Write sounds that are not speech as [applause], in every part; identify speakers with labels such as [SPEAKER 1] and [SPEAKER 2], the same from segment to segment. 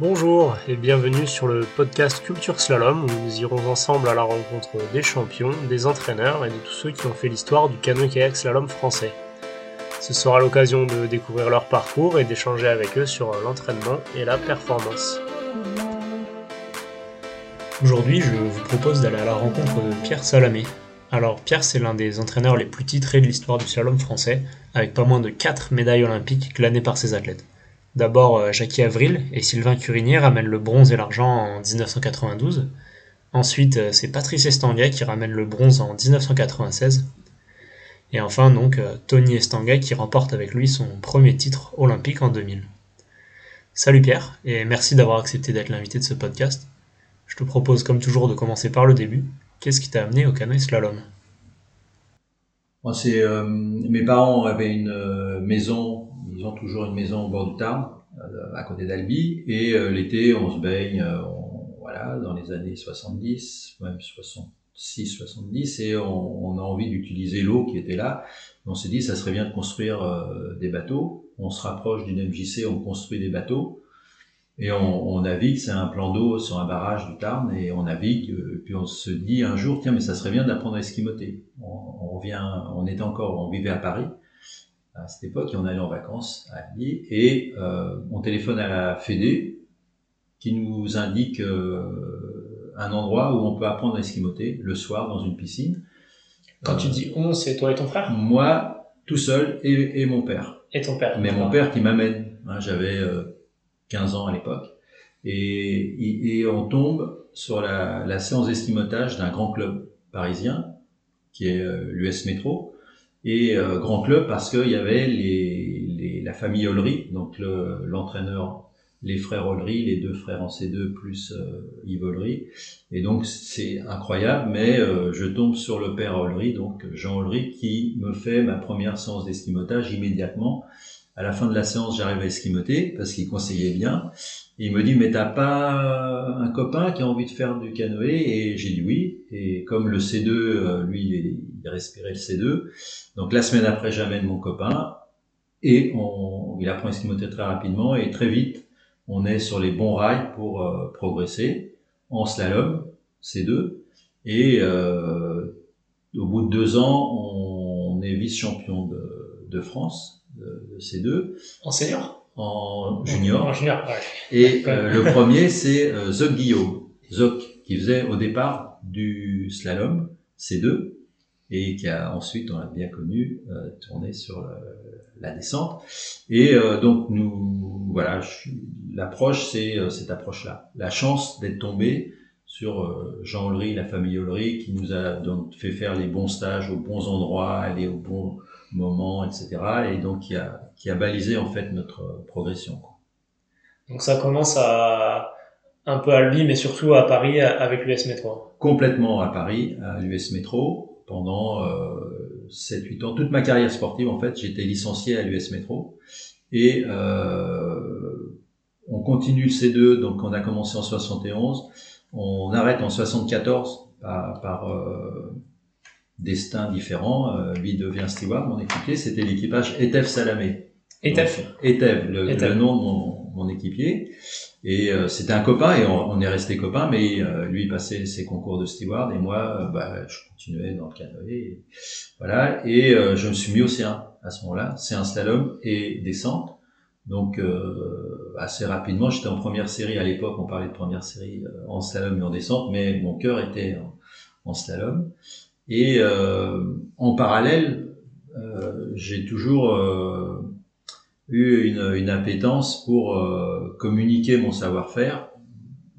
[SPEAKER 1] Bonjour et bienvenue sur le podcast Culture Slalom où nous irons ensemble à la rencontre des champions, des entraîneurs et de tous ceux qui ont fait l'histoire du canoë-kayak slalom français. Ce sera l'occasion de découvrir leur parcours et d'échanger avec eux sur l'entraînement et la performance. Aujourd'hui, je vous propose d'aller à la rencontre de Pierre Salamé. Alors, Pierre, c'est l'un des entraîneurs les plus titrés de l'histoire du slalom français, avec pas moins de 4 médailles olympiques glanées par ses athlètes. D'abord, euh, Jackie Avril et Sylvain Curinier ramènent le bronze et l'argent en 1992. Ensuite, euh, c'est Patrice Estanguet qui ramène le bronze en 1996. Et enfin, donc, euh, Tony Estanguet qui remporte avec lui son premier titre olympique en 2000. Salut Pierre, et merci d'avoir accepté d'être l'invité de ce podcast. Je te propose comme toujours de commencer par le début. Qu'est-ce qui t'a amené au canoë slalom?
[SPEAKER 2] Moi, c'est mes parents avaient une maison toujours une maison au bord du Tarn, euh, à côté d'Albi, et euh, l'été, on se baigne, euh, voilà, dans les années 70, même 66, 70, et on, a envie d'utiliser l'eau qui était là. On s'est dit, ça serait bien de construire des bateaux. On se rapproche d'une MJC, on construit des bateaux. Et on, navigue, c'est un plan d'eau sur un barrage du Tarn, et on navigue, puis on se dit un jour, tiens, mais ça serait bien d'apprendre à esquimoter. On, on, vient, on était encore, on vivait à Paris, à cette époque et on allait en vacances à Albi et euh, on téléphone à la Fédé qui nous indique euh, un endroit où on peut apprendre à esquimoter le soir dans une piscine.
[SPEAKER 1] Quand tu dis on, c'est toi et ton frère?
[SPEAKER 2] Moi, tout seul et, et, mon père.
[SPEAKER 1] Et ton père
[SPEAKER 2] Mais mon père qui m'amène. Hein, J'avais 15 ans à l'époque. Et, et, on tombe sur la, la séance d'esquimotage d'un grand club parisien qui est l'US Métro et euh, grand club parce qu'il y avait les, les, la famille Ollery, donc l'entraîneur, les frères Ollery, les deux frères en C2 plus euh, Yves Ollery. Et donc c'est incroyable, mais euh, je tombe sur le père Ollery, donc Jean Ollery, qui me fait ma première séance d'esquimotage immédiatement. À la fin de la séance, j'arrive à esquimoter parce qu'il conseillait bien. il me dit, mais t'as pas un copain qui a envie de faire du canoë? Et j'ai dit oui. Et comme le C2, lui, il, il respirait le C2, donc la semaine après, j'amène mon copain et on, il apprend à esquimoter très rapidement et très vite, on est sur les bons rails pour euh, progresser en slalom, C2. Et euh, au bout de deux ans, on, est vice-champion de, de, France de, de, C2.
[SPEAKER 1] En senior?
[SPEAKER 2] En junior.
[SPEAKER 1] En junior, ouais.
[SPEAKER 2] Et euh, le premier, c'est Zoc Guillaume. Zoc, qui faisait au départ du slalom C2 et qui a ensuite, on l'a bien connu, euh, tourné sur le, la descente. Et euh, donc nous, voilà, l'approche, c'est euh, cette approche-là. La chance d'être tombé sur euh, Jean Ollery, la famille Ollery, qui nous a donc fait faire les bons stages aux bons endroits, aller au bon moment, etc. Et donc qui a, qui a balisé en fait notre progression. Quoi.
[SPEAKER 1] Donc ça commence à un peu à Albi, mais surtout à Paris avec l'US Métro.
[SPEAKER 2] Complètement à Paris, à l'US Métro pendant euh, 7-8 ans. Toute ma carrière sportive, en fait, j'étais licencié à l'US Métro. Et euh, on continue le C2, donc on a commencé en 71. On arrête en 74 par, par euh, destin différent. Euh, lui devient steward, mon équipier. C'était l'équipage ETEF Salamé.
[SPEAKER 1] ETEF
[SPEAKER 2] ETEF, le, le, nom de mon, mon équipier. Et euh, c'était un copain et on, on, est resté copains, mais euh, lui passait ses concours de steward et moi, euh, bah, je continuais dans le canoë. Et, voilà, et je me suis mis au C1 à ce moment-là, C1 slalom et descente. Donc assez rapidement, j'étais en première série à l'époque, on parlait de première série en slalom et en descente, mais mon cœur était en, en slalom. Et en parallèle, j'ai toujours eu une, une appétence pour euh, communiquer mon savoir-faire,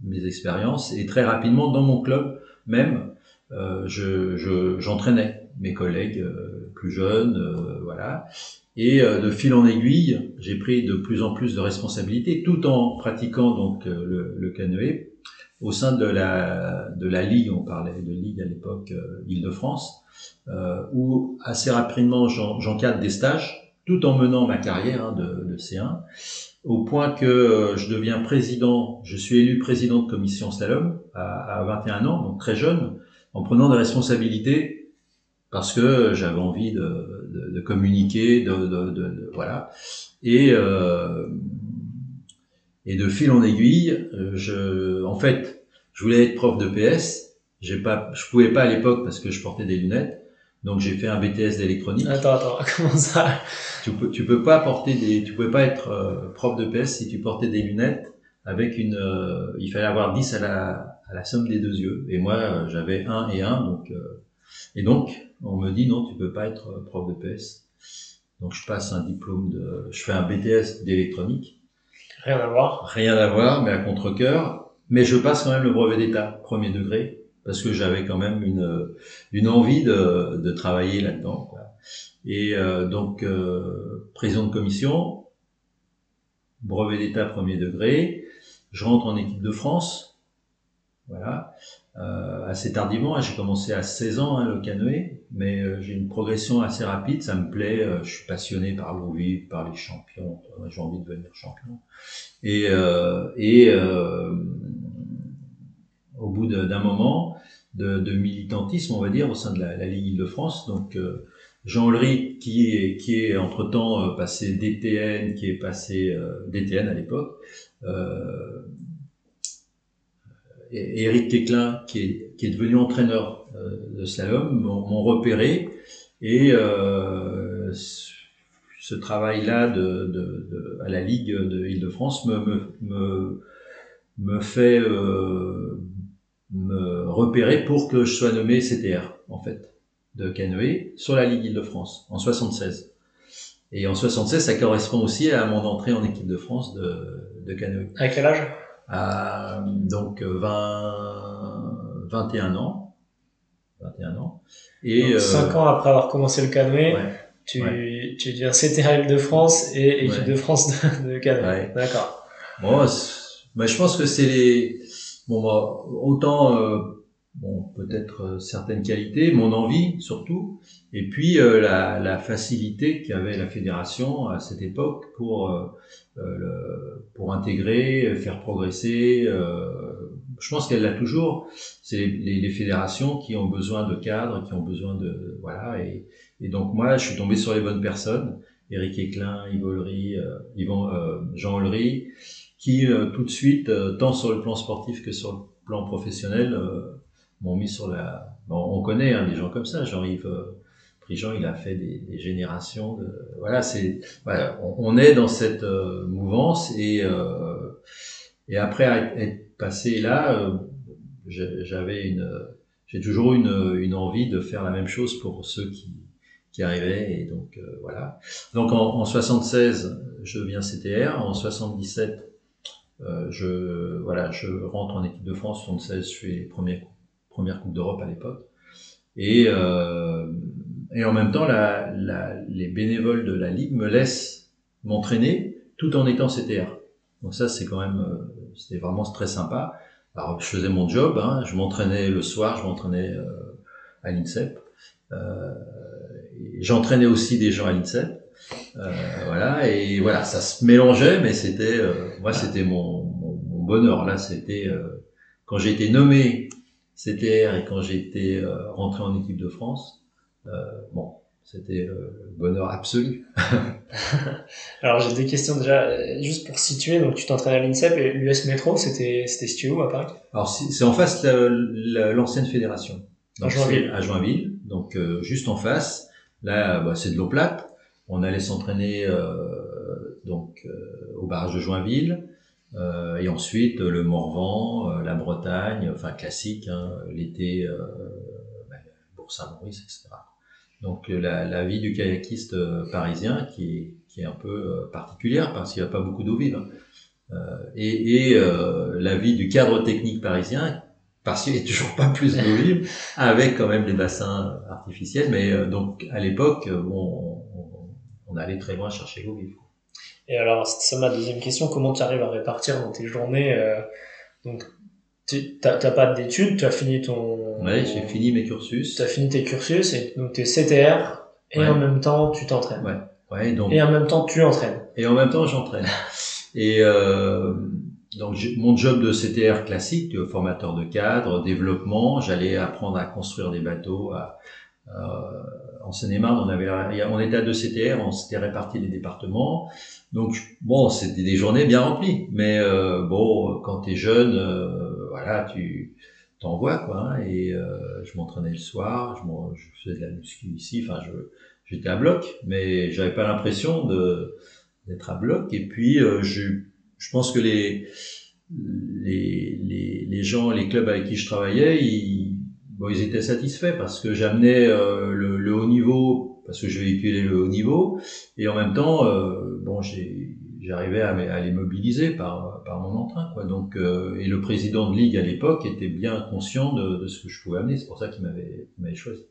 [SPEAKER 2] mes expériences, et très rapidement dans mon club même, euh, je, j'entraînais mes collègues euh, plus jeunes, euh, voilà. Et euh, de fil en aiguille, j'ai pris de plus en plus de responsabilités, tout en pratiquant donc le, le canoë au sein de la de la ligue, on parlait de ligue à l'époque Île-de-France, où assez rapidement j'encadre des stages tout en menant ma carrière hein, de, de, C1, au point que euh, je deviens président, je suis élu président de commission slalom à, à 21 ans, donc très jeune, en prenant des responsabilités parce que j'avais envie de, communiquer, de, voilà. Et, euh, Et de fil en aiguille, je, en fait, je voulais être prof de PS. J'ai pas, je pouvais pas à l'époque parce que je portais des lunettes. Donc j'ai fait un BTS d'électronique.
[SPEAKER 1] Attends, attends, [laughs] comment ça
[SPEAKER 2] Tu peux, tu peux pas porter des, tu pouvais pas être euh, prof de PS si tu portais des lunettes avec une, euh, il fallait avoir 10 à la, à la somme des deux yeux. Et moi, euh, j'avais 1 et 1, donc, et donc, on me dit non, tu peux pas être prof de PS. Donc je passe un diplôme de, je fais un BTS d'électronique.
[SPEAKER 1] Rien à voir.
[SPEAKER 2] Rien à voir, mais à contre-cœur. Mais je passe quand même le brevet d'état, premier degré parce que j'avais quand même une, envie de, travailler là-dedans. Et euh, donc, euh, président de commission, brevet d'état premier degré, je rentre en équipe de France, voilà, euh, assez tardivement, hein, j'ai commencé à 16 ans hein, le canoë, mais euh, j'ai une progression assez rapide, ça me plaît, je suis passionné par l'eau par les champions, j'ai envie de devenir champion. Et au bout d'un moment de, militantisme, on va dire, au sein de la, Ligue Île-de-France. Donc euh, Jean Ulrich, qui est, qui est entre-temps euh, passé DTN, qui est passé euh, DTN à l'époque, euh, et Eric Quéclin, qui est, qui est devenu entraîneur de slalom, m'ont repéré et ce travail-là de, de, de, à la Ligue de Île-de-France me, me, me, me fait me repérer pour que je sois nommé CTR, en fait, de canoë sur la Ligue Île-de-France, en 76. Et en 76, ça correspond aussi à mon entrée en équipe de France de, de canoë.
[SPEAKER 1] À quel âge?
[SPEAKER 2] À, Donc 20, 21 ans. 21 ans.
[SPEAKER 1] Et donc, 5 euh, ans après avoir commencé le canoë, ouais, tu, ouais. tu deviens CTR Île-de-France et équipe ouais. de France de, de canoë. D'accord.
[SPEAKER 2] Bon, bah, je pense que c'est les Bon, bah, autant, euh, bon, peut-être euh, certaines qualités, mon envie surtout, et puis euh, la, la, facilité qu'avait la fédération à cette époque pour euh, le, pour intégrer, faire progresser. je pense qu'elle l'a toujours. C'est les, les, fédérations qui ont besoin de cadres, qui ont besoin de voilà. Et, et donc moi, je suis tombé sur les bonnes personnes. Éric Éclin, Yves Olry, Jean Olry qui euh, tout de suite, euh, tant sur le plan sportif que sur le plan professionnel, euh, m'ont mis sur la. Bon, on connaît hein, des gens comme ça. Jean-Yves Prigent, il a fait des, des générations de. Voilà, c'est. Voilà, on, est dans cette mouvance et et après être passé là, j'avais une. J'ai toujours une, une envie de faire la même chose pour ceux qui, qui arrivaient et donc euh, voilà. Donc en, en 76, je deviens CTR. En 77, euh, je, voilà, je rentre en équipe de France 76, je fais les premières, premières Coupes d'Europe à l'époque. Et, euh, et en même temps, les bénévoles de la Ligue me laissent m'entraîner tout en étant CTR. Donc ça, c'est quand même, euh, c'était vraiment très sympa. Alors, je faisais mon job, hein, je m'entraînais le soir, je m'entraînais à l'INSEP. J'entraînais aussi des gens à l'INSEP. Euh, voilà et voilà ça se mélangeait mais c'était euh, moi c'était mon, mon, mon, bonheur. Là c'était euh, quand j'ai été nommé CTR et quand j'ai été euh, rentré en équipe de France euh, bon c'était le bonheur absolu. [laughs]
[SPEAKER 1] Alors j'ai des questions déjà juste pour situer. Donc tu t'entraînes à l'INSEP et l'US Métro c'était c'était situé où à Paris?
[SPEAKER 2] Alors c'est en face de l'ancienne fédération.
[SPEAKER 1] À Joinville.
[SPEAKER 2] à Joinville. Donc juste en face. Là bah, c'est de l'eau plate on allait s'entraîner euh, donc euh, au barrage de Joinville euh, et ensuite le Morvan, la Bretagne, enfin classique, hein, l'été ben, Bourg-Saint-Maurice, etc. Donc la, la, vie du kayakiste parisien qui est, qui est un peu particulière parce qu'il n'y a pas beaucoup d'eau vive. Hein. Et, et euh, la vie du cadre technique parisien parce qu'il n'y a toujours pas plus d'eau vive [laughs] avec quand même les bassins artificiels. Mais donc à l'époque, bon, on allait très loin chercher l'eau vive.
[SPEAKER 1] Et alors, c'est ma deuxième question. Comment tu arrives à répartir dans tes journées euh, Donc, tu n'as pas d'études, tu as fini ton...
[SPEAKER 2] Ouais, j'ai fini mes cursus.
[SPEAKER 1] Tu as fini tes cursus, et donc tu es CTR, et ouais. en même temps, tu t'entraînes.
[SPEAKER 2] Ouais. ouais donc...
[SPEAKER 1] Et en même temps, tu entraînes.
[SPEAKER 2] Et en même temps, j'entraîne. et euh, donc, mon job de CTR classique, de formateur de cadre, développement, j'allais apprendre à construire des bateaux, à, en Seine-et-Marne, on avait, on était à deux CTR, on s'était réparti les départements. Donc bon, c'était des journées bien remplies. Mais bon, quand t'es jeune, voilà, tu t'envoies quoi. Hein, et je m'entraînais le soir, je, faisais de la muscu ici. Enfin, je j'étais à bloc, mais j'avais pas l'impression d'être à bloc. Et puis je je pense que les les, les, les, gens, les clubs avec qui je travaillais, ils, bon, ils étaient satisfaits parce que j'amenais euh, le, le, haut niveau, parce que je véhiculais le haut niveau, et en même temps, euh, bon, j'arrivais à, à, les mobiliser par, par mon entrain. Quoi. Donc, euh, et le président de ligue à l'époque était bien conscient de, de, ce que je pouvais amener. C'est pour ça qu'il m'avait choisi.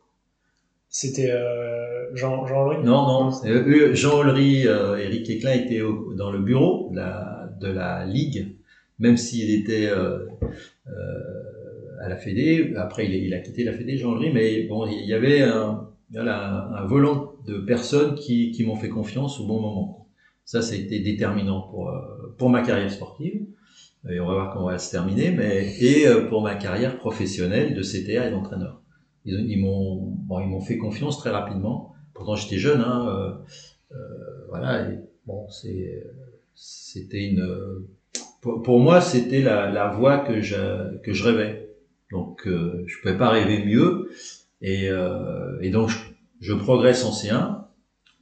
[SPEAKER 1] C'était euh, Jean Jean Olry
[SPEAKER 2] Non non, euh, Jean Olry, euh, Eric Eklin était dans le bureau de la, de la ligue même s'il était euh, euh, à la Fédé. Après, il, a quitté la Fédé, Jean-Louis, mais bon, il y avait un, volant de personnes qui, m'ont fait confiance au bon moment. Ça, été déterminant pour, euh, pour ma carrière sportive. Et on va voir comment va se terminer, mais et pour ma carrière professionnelle de CTA et d'entraîneur. Ils, m'ont bon, fait confiance très rapidement. Pourtant, j'étais jeune, hein, euh, voilà. Et, bon, c'était une pour, moi, c'était la, voie que je rêvais. Donc, euh, je pouvais pas rêver mieux. Et, euh, et donc, je, progresse en C1.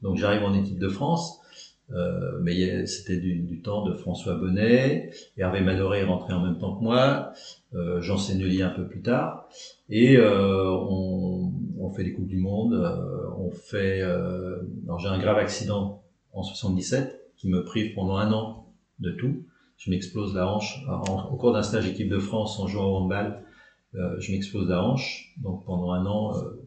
[SPEAKER 2] Donc, j'arrive en équipe de France. Euh, mais c'était du, du, temps de François Bonnet. Hervé Manoré est rentré en même temps que moi. Euh, Jean Sennelier un peu plus tard. Et euh, on, on, fait des Coupes du Monde. Euh, on fait... Euh, j'ai un grave accident en 77 qui me prive pendant un an de tout je m'explose la hanche. au cours d'un stage équipe de France en jouant au handball, je m'explose la hanche. Donc pendant un an, euh,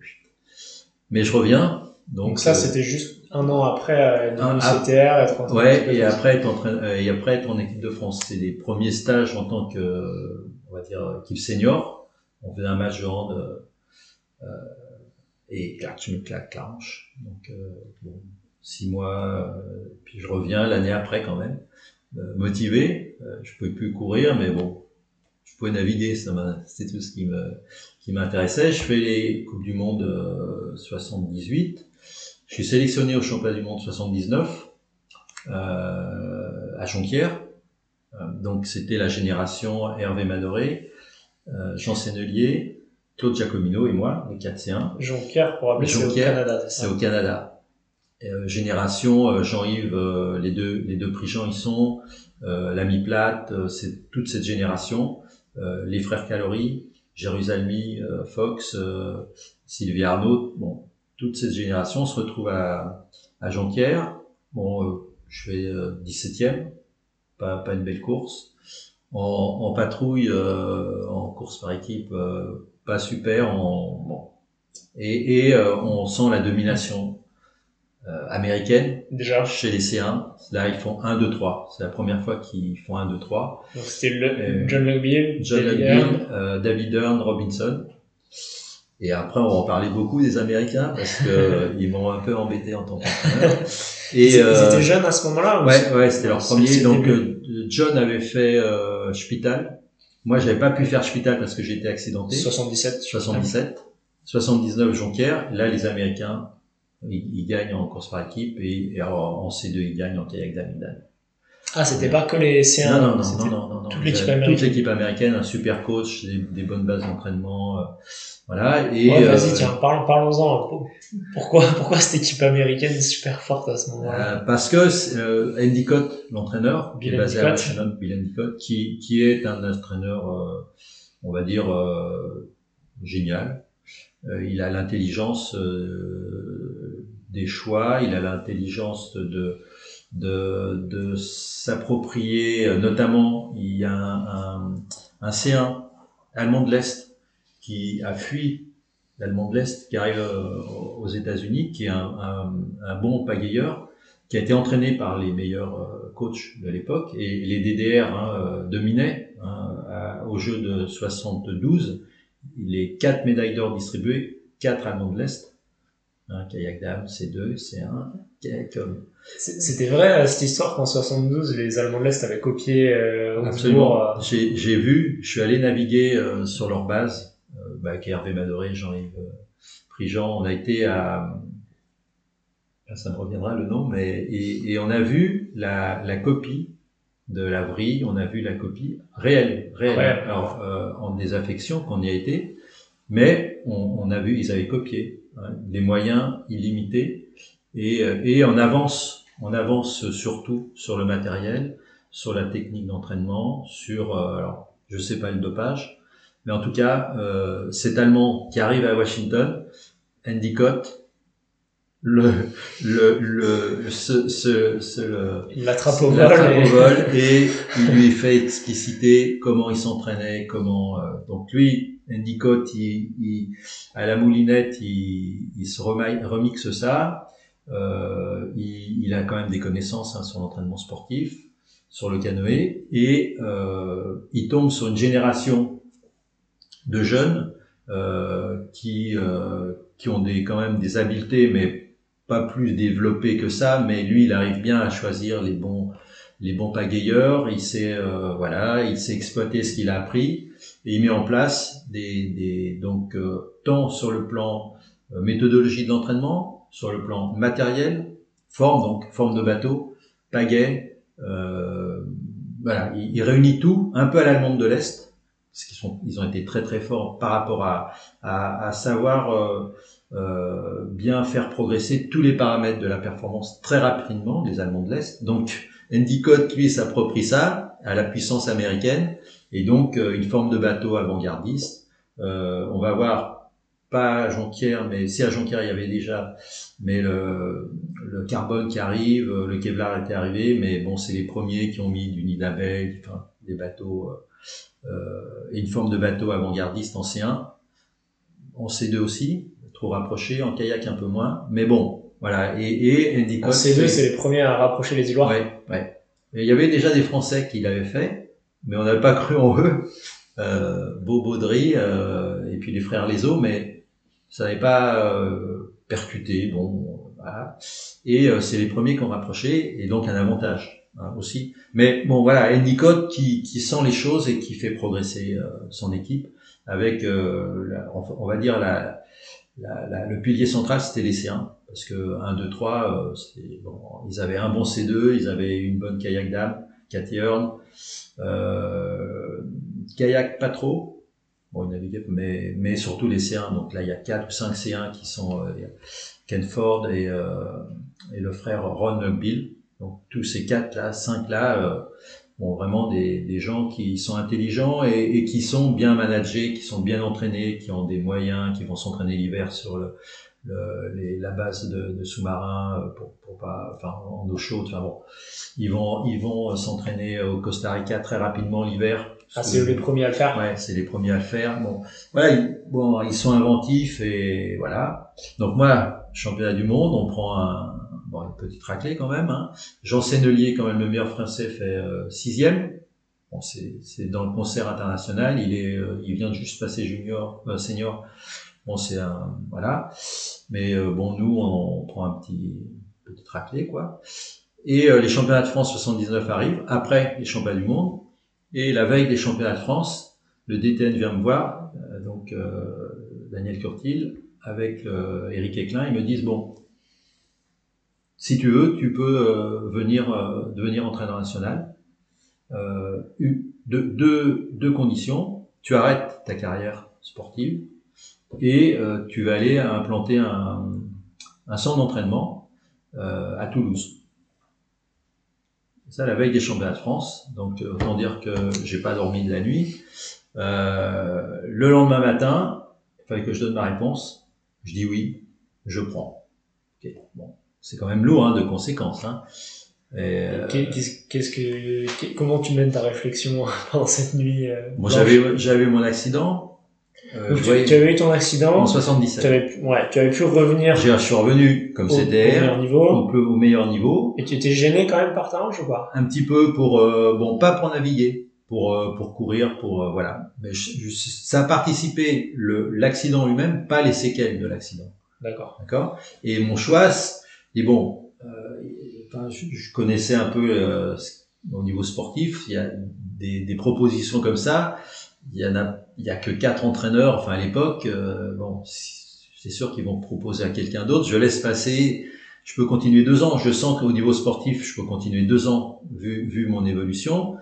[SPEAKER 2] mais je reviens.
[SPEAKER 1] Donc, ça, euh, c'était juste un an après être un, CTR, être
[SPEAKER 2] en Ouais, et après être en et après être en équipe de France. C'est les premiers stages en tant que, on va dire, équipe senior. On faisait un match de hand et clac, je me claque la hanche. Donc bon, six mois, puis je reviens l'année après quand même. Euh, motivé. Euh, je pouvais plus courir, mais bon, je pouvais naviguer. Ça c'est tout ce qui me qui m'intéressait. Je fais les coupes du monde 78. Euh, je suis sélectionné au championnat du monde 79 à Jonquière. donc c'était la génération Hervé Madoré, Jean Sennelier, Claude Giacomino et moi, les 4 C1.
[SPEAKER 1] Jonquière, pour rappeler, c'est au Canada.
[SPEAKER 2] C'est au Canada. Euh, génération, euh, Jean-Yves, euh, les deux les deux prix Jean y sont, l'ami Plate, c'est toute cette génération, les frères Calory, Jérusalemi, Fox, Sylvie Arnaud, bon, toute cette génération se retrouve à, à Jonquière. Bon, je fais 17e, pas, pas une belle course. En, en patrouille, en course par équipe, pas super. Bon. Et, et on sent la domination euh, américaine.
[SPEAKER 1] Déjà.
[SPEAKER 2] Chez les C1. Là, ils font 1, 2, 3. C'est la première fois qu'ils font 1, 2, 3.
[SPEAKER 1] Donc c'était euh, John Lugbill,
[SPEAKER 2] John David Earn. Euh, David Earn, Robinson. Et après, on va en parler beaucoup des Américains parce que [laughs] ils m'ont un peu embêté en tant qu'entraîneur. [laughs]
[SPEAKER 1] Et ils étaient jeunes à ce moment-là.
[SPEAKER 2] Ouais, ouais, c'était leur premier. Donc John avait fait euh, Spital. Moi, j'avais pas pu faire Spital parce que j'étais accidenté.
[SPEAKER 1] 77.
[SPEAKER 2] 77. 79 Jonquière. Là, les Américains il, gagne en course par équipe et, en C2 il gagne en kayak d'Amidal.
[SPEAKER 1] Ah, c'était pas que les C1
[SPEAKER 2] Non, non, non, non, non, Toute l'équipe américaine. Toute l'équipe américaine, un super coach, des, bonnes bases d'entraînement, euh, voilà.
[SPEAKER 1] Et ouais, vas-y, euh, tiens, parlons, parlons-en. Pourquoi, pourquoi cette équipe américaine est super forte à ce moment-là?
[SPEAKER 2] Euh, Parce que euh, Endicott, l'entraîneur, qui est basé à Washington, Bill Endicott, qui, qui est un entraîneur, on va dire, génial. il a l'intelligence des choix, il a l'intelligence de, de, de s'approprier, euh, notamment il y a un, un, C1 allemand de l'Est qui a fui l'allemand de l'Est, qui arrive euh, aux États-Unis, qui est un, un, un, bon pagayeur, qui a été entraîné par les meilleurs euh, coachs de l'époque, et les DDR hein, dominaient hein, au jeu de 72, les quatre médailles d'or distribuées, quatre allemands de l'Est, un kayak d'âme, C2, C1, kayak
[SPEAKER 1] C'était vrai cette histoire qu'en 72 les Allemands de l'Est avaient copié euh,
[SPEAKER 2] Absolument. Euh... J'ai vu, je suis allé naviguer euh, sur leur base, euh, bah, avec Hervé Madoré, Jean-Yves Prigent, on a été à, ah, ça me reviendra le nom, mais et, et on a vu la, la copie de la vrille, on a vu la copie réelle, réelle, alors euh, en désaffection qu'on y a été, mais on, on, a vu, ils avaient copié des moyens illimités et, euh, et on avance, on avance surtout sur le matériel, sur la technique d'entraînement, sur, euh, alors je sais pas le dopage, mais en tout cas, euh, cet Allemand qui arrive à Washington, Andy Cott, le, le, le, ce, ce, ce
[SPEAKER 1] il l'attrape au, vol,
[SPEAKER 2] au vol et il lui fait expliciter comment il s'entraînait, comment, euh, donc lui, Andy Cott, il, il, à la moulinette, il, il se remixe ça, euh, il, il, a quand même des connaissances hein, sur l'entraînement sportif, sur le canoë, et euh, il tombe sur une génération de jeunes euh, qui, euh, qui ont des, quand même des habiletés, mais pas plus développé que ça, mais lui, il arrive bien à choisir les bons, les bons pagayeurs. Il sait, euh, voilà, il sait exploiter ce qu'il a appris et il met en place des, des donc euh, tant sur le plan euh, méthodologie de l'entraînement, sur le plan matériel, forme donc forme de bateau, pagaie, euh, voilà, il, réunit tout, un peu à l'allemande de l'est, parce qu'ils sont, ils ont été très très forts par rapport à, à, à savoir euh, bien faire progresser tous les paramètres de la performance très rapidement des Allemands de l'Est. Donc Endicott, lui, s'approprie ça à la puissance américaine et donc euh, une forme de bateau avant-gardiste. Euh, on va voir pas à Jonquière, mais si à Jonquière il y avait déjà, mais le, le carbone qui arrive, le Kevlar était arrivé, mais bon, c'est les premiers qui ont mis du nid enfin, des bateaux, euh, et une forme de bateau avant-gardiste en C1, en C2 aussi, trop rapproché, en kayak un peu moins. Mais bon, voilà. Et, et
[SPEAKER 1] Endicott. ces deux, c'est les premiers à rapprocher les îlots.
[SPEAKER 2] Ouais, ouais. Et il y avait déjà des Français qui l'avaient fait, mais on n'avait pas cru en eux. Euh, Beau Baudry, euh, et puis les frères Leso, mais ça n'avait pas euh, percuté. Bon, voilà. Et euh, c'est les premiers qui ont rapproché, et donc un avantage hein, aussi. Mais bon, voilà, Endicott qui, qui sent les choses et qui fait progresser son équipe avec, la, on va dire, la, le pilier central, c'était les C1, parce que 1, 2, 3, bon, ils avaient un bon C2, ils avaient une bonne kayak dame, Cathy euh, kayak pas trop, bon, ils mais, mais surtout les C1, donc là il y a 4 ou 5 C1 qui sont euh, Ken Ford et, euh, et le frère Ron Bill, donc tous ces 4 là, 5 là, euh, bon, vraiment des, des, gens qui sont intelligents et, et, qui sont bien managés, qui sont bien entraînés, qui ont des moyens, qui vont s'entraîner l'hiver sur le, le, les, la base de, de sous-marins euh, pour, pour, pas, enfin en eau chaude. Enfin bon, ils vont ils vont s'entraîner au Costa Rica très rapidement l'hiver.
[SPEAKER 1] Ah, c'est les premiers à le faire?
[SPEAKER 2] Ouais, c'est les premiers à le faire. Bon, voilà, ils, bon, ils sont inventifs et voilà. Donc moi, championnat du monde, on prend un, bon, une petite raclée quand même. Hein. Jean Sennelier, quand même le meilleur français, fait euh, sixième. Bon, c'est dans le concert international. Il est, euh, il vient de juste passer junior, euh, senior. Bon, c'est un, voilà. Mais euh, bon, nous, on, on, prend un petit, petit raclée, quoi. Et les championnats de France 79 arrivent après les championnats du monde. Et la veille des championnats de France, le DTN vient me voir, donc Daniel Curtil, avec Eric Eklin, ils me disent bon, si tu veux, tu peux euh, venir euh, devenir entraîneur national. Euh, deux, conditions. Tu arrêtes ta carrière sportive et tu vas aller implanter un, un centre d'entraînement à Toulouse. Ça, la veille des championnats de France. Donc, autant dire que j'ai pas dormi de la nuit. le lendemain matin, il fallait que je donne ma réponse. Je dis oui, je prends. C'est quand même lourd hein, de conséquences. Hein.
[SPEAKER 1] Euh, qu'est-ce que, comment tu mènes ta réflexion [laughs] pendant cette nuit euh,
[SPEAKER 2] Bon, j'avais, j'avais mon accident.
[SPEAKER 1] Euh, tu, avais eu ton accident
[SPEAKER 2] en 77.
[SPEAKER 1] Tu avais, ouais, tu avais pu revenir.
[SPEAKER 2] Je suis revenu comme c'était
[SPEAKER 1] au, meilleur niveau.
[SPEAKER 2] Au, au, meilleur niveau.
[SPEAKER 1] Et tu étais gêné quand même par ta hanche ou pas?
[SPEAKER 2] Un petit peu pour, euh, bon, pas pour naviguer, pour euh, pour courir, pour euh, voilà. Mais je, je, ça a participé le l'accident lui-même, pas les séquelles de l'accident.
[SPEAKER 1] D'accord.
[SPEAKER 2] D'accord? Et mon choix et bon, euh, je, connaissais un peu euh, au niveau sportif, il y a des, des, propositions comme ça. Il y en a, il y a que quatre entraîneurs. Enfin, à l'époque, euh, bon, c'est sûr qu'ils vont proposer à quelqu'un d'autre. Je laisse passer. Je peux continuer deux ans. Je sens qu'au niveau sportif, je peux continuer deux ans vu, vu mon évolution.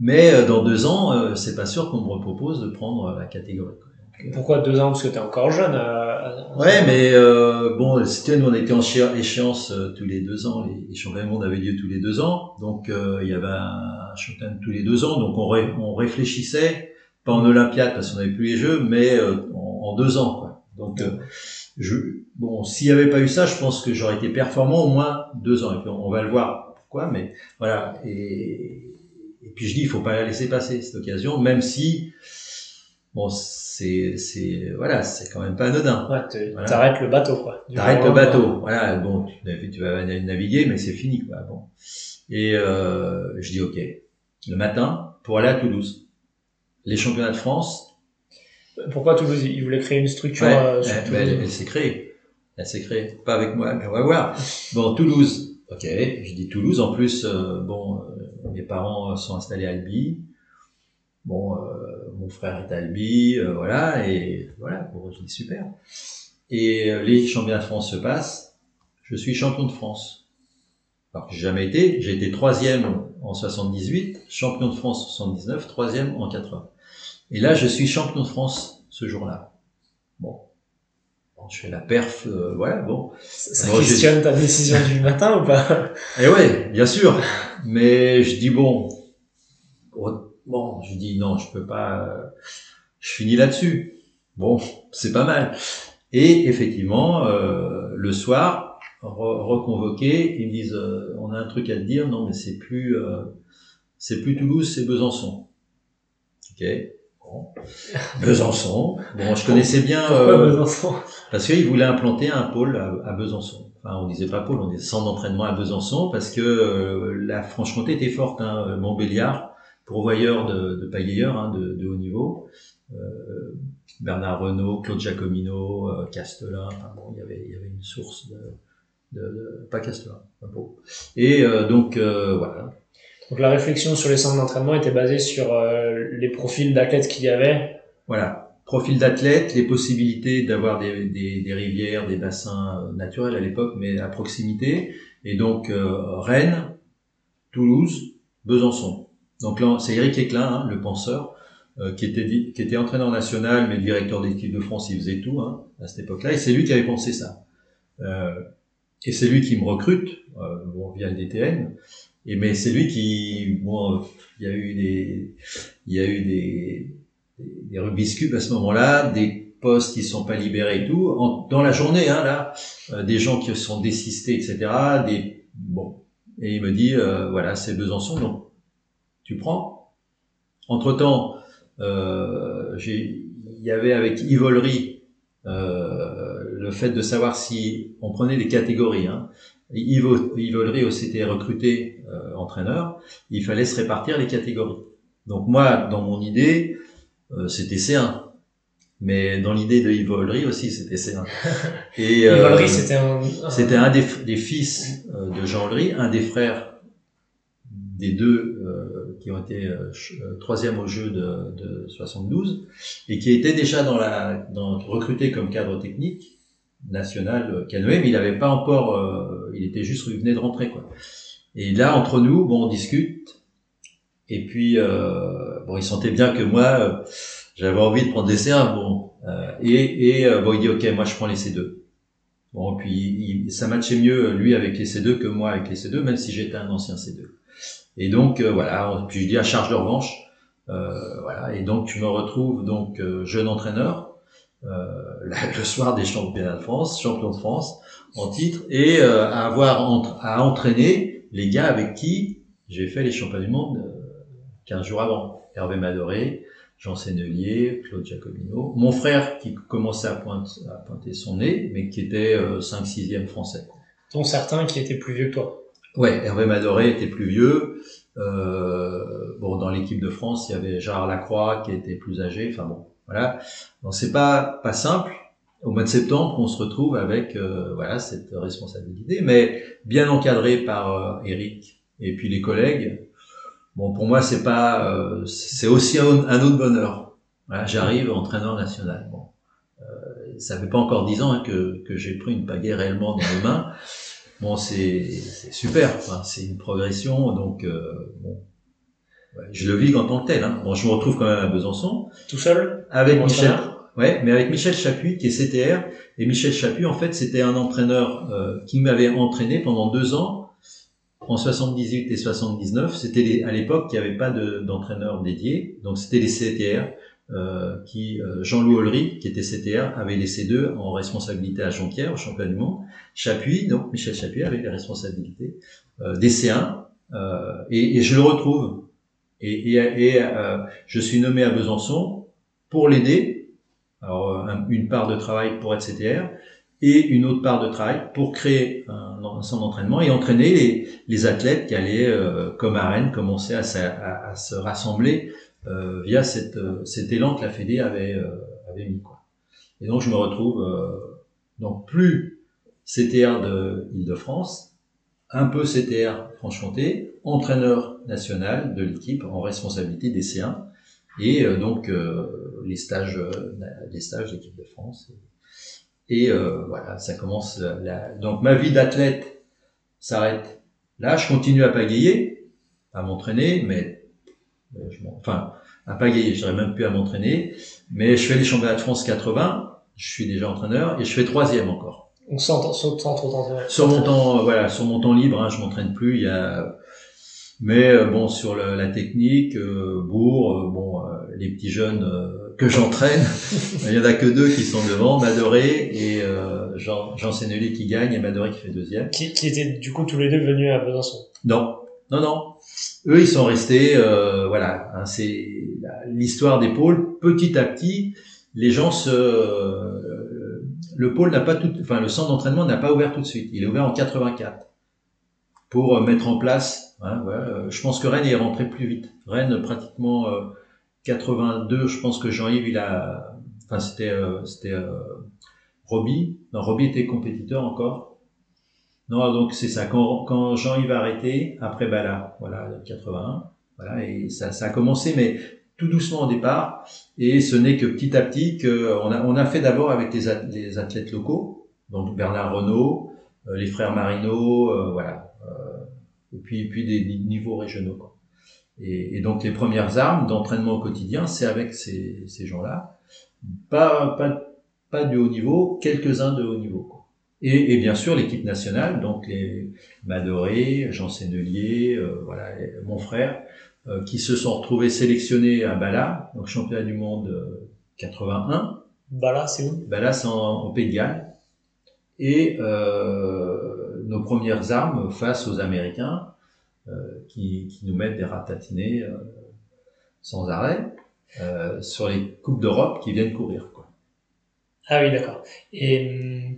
[SPEAKER 2] Mais euh, dans deux ans, euh, c'est pas sûr qu'on me propose de prendre la catégorie.
[SPEAKER 1] Pourquoi deux ans? Parce que tu es encore jeune.
[SPEAKER 2] Ouais, mais euh, bon, c'était nous on était en échéance euh, tous les deux ans. Les, les, championnats du monde avaient lieu tous les deux ans, donc euh, il y avait un championnat tous les deux ans. Donc on, ré, on réfléchissait pas en Olympiade parce qu'on n'avait plus les Jeux, mais euh, en, en, deux ans. Quoi. Donc je, bon, s'il n'y avait pas eu ça, je pense que j'aurais été performant au moins deux ans. Et puis on, on va le voir pourquoi, mais voilà. Et, et puis je dis, il faut pas la laisser passer cette occasion, même si bon, c'est, c'est, voilà, c'est quand même pas anodin.
[SPEAKER 1] Ouais, voilà. t'arrêtes le bateau, quoi.
[SPEAKER 2] T'arrêtes le bateau, voilà. Bon, tu, tu, vas naviguer, mais c'est fini, quoi. Bon. Et euh, je dis OK. Le matin, pour aller à Toulouse, les championnats de France.
[SPEAKER 1] Pourquoi Toulouse? Il voulait créer une structure.
[SPEAKER 2] Ouais, euh, sur Toulouse. Elle, elle s'est créée. Elle s'est créée. Pas avec moi, mais on va voir. Bon, Toulouse. Ok, je dis Toulouse. En plus, euh, bon, euh, mes parents sont installés à Albi. Bon, euh, mon frère est Albi, euh, voilà, et voilà, bon, je dis super. Et euh, les championnats de France se passent, je suis champion de France. Alors que j'ai jamais été, j'ai été troisième en 78, champion de France en 79, troisième en 80. Et là, je suis champion de France ce jour-là. Bon. bon. je fais la perf, euh, voilà, bon.
[SPEAKER 1] Ça questionne ta décision du matin ou pas?
[SPEAKER 2] Eh ouais, bien sûr. Mais je dis bon, Bon, je dis non, je peux pas, je finis là-dessus. Bon, c'est pas mal. Et effectivement, euh, le soir, re reconvoqué, ils me disent, euh, on a un truc à te dire, non mais c'est plus, euh, c'est plus Toulouse, c'est Besançon. Ok. Bon. [laughs] Besançon. Bon, je connaissais bien.
[SPEAKER 1] Pourquoi Besançon?
[SPEAKER 2] Parce qu'ils voulaient implanter un pôle à, à, Besançon. Enfin, on disait pas pôle, on disait centre d'entraînement à Besançon parce que euh, la Franche-Comté était forte. Hein, Montbéliard, pourvoyeurs de, de pagayeurs hein, de, de, haut niveau. Euh, Bernard Renault, Claude Jacomino, euh, Castelin, enfin bon, il y avait, il y avait une source de, de, de pas Castelin, bon. Et euh, donc euh, voilà.
[SPEAKER 1] Donc la réflexion sur les centres d'entraînement était basée sur euh, les profils d'athlètes qu'il y avait.
[SPEAKER 2] Voilà, profil d'athlètes, les possibilités d'avoir des, des, des, rivières, des bassins naturels à l'époque, mais à proximité. Et donc Rennes, Toulouse, Besançon. Donc là, c'est Eric Eklin, hein, le penseur, euh, qui, était, qui était entraîneur national, mais directeur d'équipe de France, il faisait tout hein, à cette époque-là, et c'est lui qui avait pensé ça. Euh, et c'est lui qui me recrute, euh, bon, via le DTN, et mais c'est lui qui, bon, il y a eu des, il y a eu des, des, des Rubik's Cube à ce moment-là, des postes qui sont pas libérés et tout, en, dans la journée, hein, là, euh, des gens qui sont désistés, etc., des, bon, et il me dit, euh, voilà, c'est Besançon, donc tu prends. Entre-temps, euh, il y avait avec Ivolery euh, le fait de savoir si on prenait des catégories. Hein. Aussi était recruté euh, entraîneur, il fallait se répartir les catégories. Donc moi, dans mon idée, euh, c'était C1. Mais dans l'idée de Ivolery aussi, c'était C1. [laughs]
[SPEAKER 1] Et euh, c'était un,
[SPEAKER 2] c'était un des, des fils de Jean Lery, un des frères des deux qui ont été euh, troisième au jeu de, de, 72 et qui était déjà dans la dans, recruté comme cadre technique national canoë, mais il n'avait pas encore, euh, il était juste, il venait de rentrer quoi. Et là entre nous, bon, on discute et puis euh, bon, il sentait bien que moi j'avais envie de prendre des C1, bon, et, et bon, il dit ok, moi je prends les C2. Bon, puis il, ça matchait mieux lui avec les C2 que moi avec les C2, même si j'étais un ancien C2. Et donc euh, voilà, puis je dis à charge de revanche. Euh, voilà, et donc tu me retrouves donc euh, jeune entraîneur [laughs] le soir des championnats de France, champion de France en titre, et à avoir à entraîner les gars avec qui j'ai fait les championnats du monde 15 jours avant. Hervé Madoré, Jean Sennelier, Claude Jacobino, mon frère qui commençait à, pointe, à pointer son nez, mais qui était 5-6e français.
[SPEAKER 1] Dont certains qui étaient plus vieux que toi.
[SPEAKER 2] Ouais, Hervé Madoré était plus vieux. Euh, bon, dans l'équipe de France, il y avait Gérard Lacroix qui était plus âgé. Enfin bon, voilà. Donc c'est pas pas simple. Au mois de septembre, on se retrouve avec euh, voilà cette responsabilité, mais bien encadré par euh, Eric et puis les collègues. Bon, pour moi, c'est pas, euh, c'est aussi un, autre bonheur. Voilà, j'arrive entraîneur national. Bon, euh, ça fait pas encore dix ans hein, que, que j'ai pris une pagaie réellement dans les mains. Bon, c'est super, enfin, c'est une progression, donc euh, bon, je le vis en tant que tel. Hein. Bon, je me retrouve quand même à Besançon.
[SPEAKER 1] Tout seul?
[SPEAKER 2] Avec Michel. Ouais, mais avec Michel Chapuis qui est CTR. Et Michel Chapuis, en fait, c'était un entraîneur euh, qui m'avait entraîné pendant deux ans en 78 et 79. C'était à l'époque qu'il n'y avait pas d'entraîneur dédié, donc c'était les CTR. Euh, qui euh, Jean-Louis Ollery, qui était CTR, avait laissé deux en responsabilité à Jean-Pierre, au championnat du monde. Chapuis, donc Michel Chapuis avait les responsabilités euh, des C1, euh, et, et, je le retrouve. Et, et, et je suis nommé à Besançon pour l'aider. Alors une part de travail pour être CTR et une autre part de travail pour créer un, un centre d'entraînement et entraîner les, les, athlètes qui allaient, comme à Rennes, commencer à, à, à se rassembler euh, via euh, cet élan que la Fédé avait, euh, avait mis. Quoi. Et donc je me retrouve donc plus CTR de Île-de-France, un peu CTR Franche-Comté, entraîneur national de l'équipe en responsabilité des C1 et donc les stages les stages d'équipe de France et, voilà ça commence donc ma vie d'athlète s'arrête là je continue à pagayer à m'entraîner mais euh, enfin, à pagayer, je même plus à m'entraîner, mais je fais les championnats de France 80, je suis déjà entraîneur, et je fais troisième encore.
[SPEAKER 1] Donc sans, sans, sans trop
[SPEAKER 2] Sur mon temps, euh, voilà, sur mon temps libre, hein, je m'entraîne plus, il y a, mais euh, bon, sur la technique, euh, Bourg, bon, les petits jeunes que j'entraîne, [laughs] il y en a que deux qui sont devant, Madoré et Jean, Jean Sénelé qui gagne et Madoré qui fait deuxième.
[SPEAKER 1] Qui, qui étaient du coup tous les deux venus à Besançon?
[SPEAKER 2] Non, non, non. Eux, ils sont restés, euh, voilà, hein, c'est l'histoire des pôles. Petit à petit, les gens se, euh, le pôle n'a pas enfin le centre d'entraînement n'a pas ouvert tout de suite. Il est ouvert en 84 pour euh, mettre en place. Hein, je pense que Rennes est rentré plus vite. Rennes pratiquement 82. Je pense que Jean-Yves il a, enfin c'était c'était Roby. Non, Roby était compétiteur encore. Non, donc c'est ça. Quand, quand Jean-Yves a arrêté, après Bala, voilà, 81, voilà, et ça, ça a commencé, mais tout doucement au départ, et ce n'est que petit à petit que on a, on a fait d'abord avec les, athlètes locaux, donc Bernard Renault, euh, les frères Marino, euh, voilà, euh, et puis puis des, niveaux régionaux. Quoi. Et, et, donc les premières armes d'entraînement au quotidien, c'est avec ces, ces gens-là, pas pas pas de haut niveau, quelques-uns de haut niveau. Quoi. Et, et, bien sûr l'équipe nationale, donc les Madoré, Jean Sénelier, euh, voilà, mon frère, euh, qui se sont retrouvés sélectionnés à Bala, donc championnat du monde 81. Euh,
[SPEAKER 1] Bala, c'est où?
[SPEAKER 2] Bala, c'est en, Pays de Galles. Et euh, nos premières armes face aux Américains, qui, qui, nous mettent des ratatinés sans arrêt sur les coupes d'Europe qui viennent courir. Quoi.
[SPEAKER 1] Ah oui, d'accord. Et hum,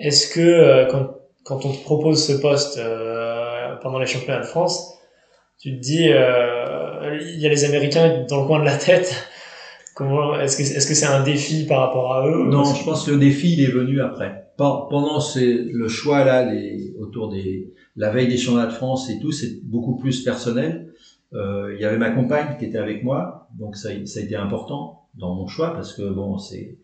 [SPEAKER 1] est-ce que euh, quand, quand, on te propose ce poste euh, pendant les championnats de France, tu te dis, euh, il y a les Américains dans le coin de la tête. [laughs] Comment est-ce que est-ce que c'est un défi par rapport à eux
[SPEAKER 2] Non, je pense que le défi il est venu après. Pendant le choix là, les, autour des la veille des championnats de France et tout, c'est beaucoup plus personnel. Euh, il y avait ma compagne qui était avec moi, donc ça, ça a été important dans mon choix parce que bon, c'est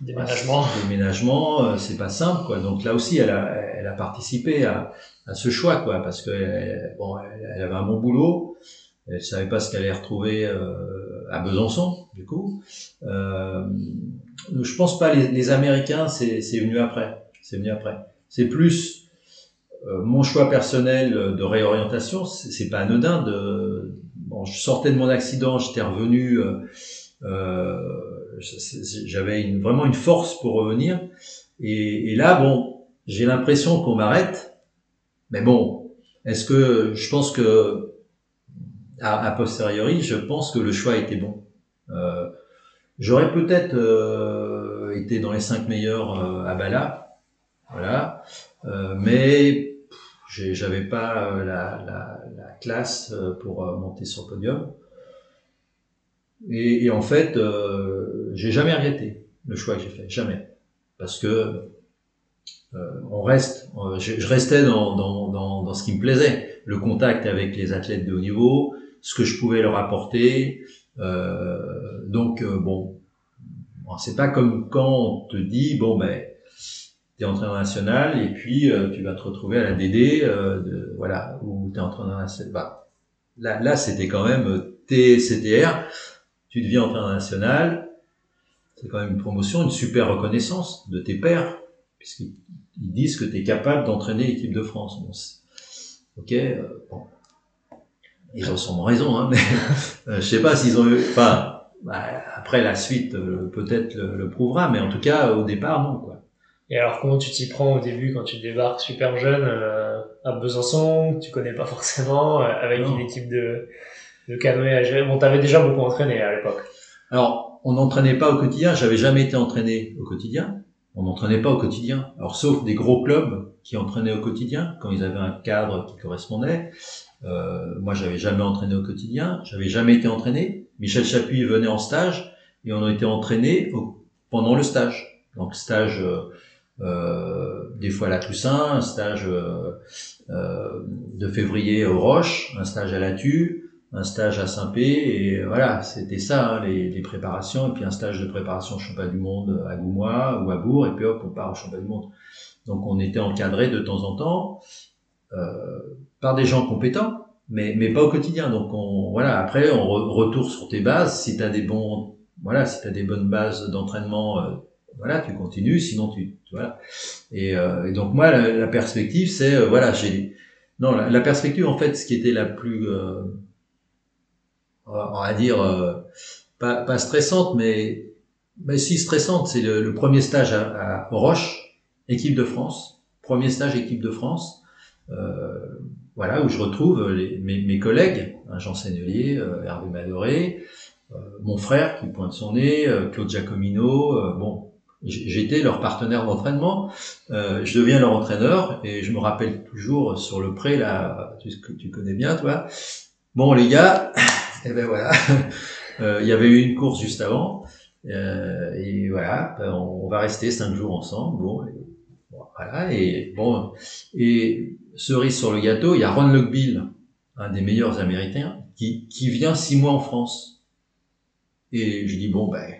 [SPEAKER 1] Déménagement.
[SPEAKER 2] Déménagement, euh, c'est pas simple, quoi. Donc là aussi, elle a, elle a participé à, à ce choix, quoi, parce que bon, elle, avait un bon boulot, elle savait pas ce qu'elle allait retrouver euh, à Besançon, du coup. Euh, je pense pas les, les Américains, c'est venu après, c'est venu après. C'est plus euh, mon choix personnel de réorientation, c'est pas anodin. De, bon, je sortais de mon accident, j'étais revenu. Euh, euh j'avais une, vraiment une force pour revenir. Et, et là, bon, j'ai l'impression qu'on m'arrête. Mais bon, est-ce que je pense que à, posteriori, je pense que le choix était bon. Euh, J'aurais peut-être euh, été dans les cinq meilleurs euh, à Bala, voilà, euh, mais j'avais pas la, la, la, classe pour monter sur le podium. Et, et en fait, euh, j'ai jamais regretté le choix que j'ai fait, jamais, parce que euh, on reste, euh, je, restais dans, dans, dans, dans, ce qui me plaisait, le contact avec les athlètes de haut niveau, ce que je pouvais leur apporter. Euh, donc bon, bon, c'est pas comme quand on te dit bon ben t'es entraîneur national et puis euh, tu vas te retrouver à la DD, euh, voilà, ou t'es entraîneur national. Bah, là, là c'était quand même euh, TCTR, tu deviens entraîneur national, c'est quand même une promotion, une super reconnaissance de tes pairs, puisqu'ils disent que tu es capable d'entraîner l'équipe de France. Bon, ok, euh, bon. Ils ont sûrement raison, hein, mais euh, je sais pas s'ils ont eu. Enfin, bah, après la suite euh, peut-être le, le, prouvera, mais en tout cas au départ non quoi.
[SPEAKER 1] Et alors comment tu t'y prends au début quand tu débarques super jeune euh, à Besançon, tu connais pas forcément, avec non. une équipe de, de canoë t'avais déjà beaucoup entraîné à l'époque.
[SPEAKER 2] Alors, on n'entraînait pas au quotidien. J'avais jamais été entraîné au quotidien. On n'entraînait pas au quotidien. Alors, sauf des gros clubs qui entraînaient au quotidien quand ils avaient un cadre qui correspondait. Euh, moi, j'avais jamais entraîné au quotidien. J'avais jamais été entraîné. Michel Chapuis venait en stage et on a été entraîné pendant le stage. Donc, stage euh, des fois à la Toussaint, un stage euh, de février au Roche, un stage à la Tue, un stage à Saint-Pé et voilà, c'était ça hein, les, les, préparations et puis un stage de préparation au championnat du monde à Goumois ou à Bourg et puis hop on part au championnat du monde. Donc on était encadré de temps en temps euh, par des gens compétents, mais mais pas au quotidien. Donc on voilà après on re, retourne sur tes bases. Si tu as des bons voilà si des bonnes bases d'entraînement euh, voilà tu continues sinon tu voilà et, euh, et donc moi la, la perspective c'est euh, voilà j'ai non la, la, perspective en fait ce qui était la plus euh, on va dire euh, pas, pas, stressante, mais, mais si stressante, c'est le, le, premier stage à, à, Roche, équipe de France, premier stage équipe de France, euh, voilà où je retrouve les, mes, mes, collègues, hein, Jean Sennelier, euh, Hervé Madoré, euh, mon frère qui pointe son nez, euh, Claude Giacomino, bon. J'étais leur partenaire d'entraînement, je deviens leur entraîneur et je me rappelle toujours sur le pré là, tu, tu connais bien toi. Bon les gars, et ben voilà, [laughs] euh, il y avait eu une course juste avant. Euh, et voilà, ben, on, va rester cinq jours ensemble. Bon, voilà. Et bon, et cerise sur le gâteau, il y a Ron Lockbill, un des meilleurs Américains, qui, qui vient six mois en France. Et je dis bon ben,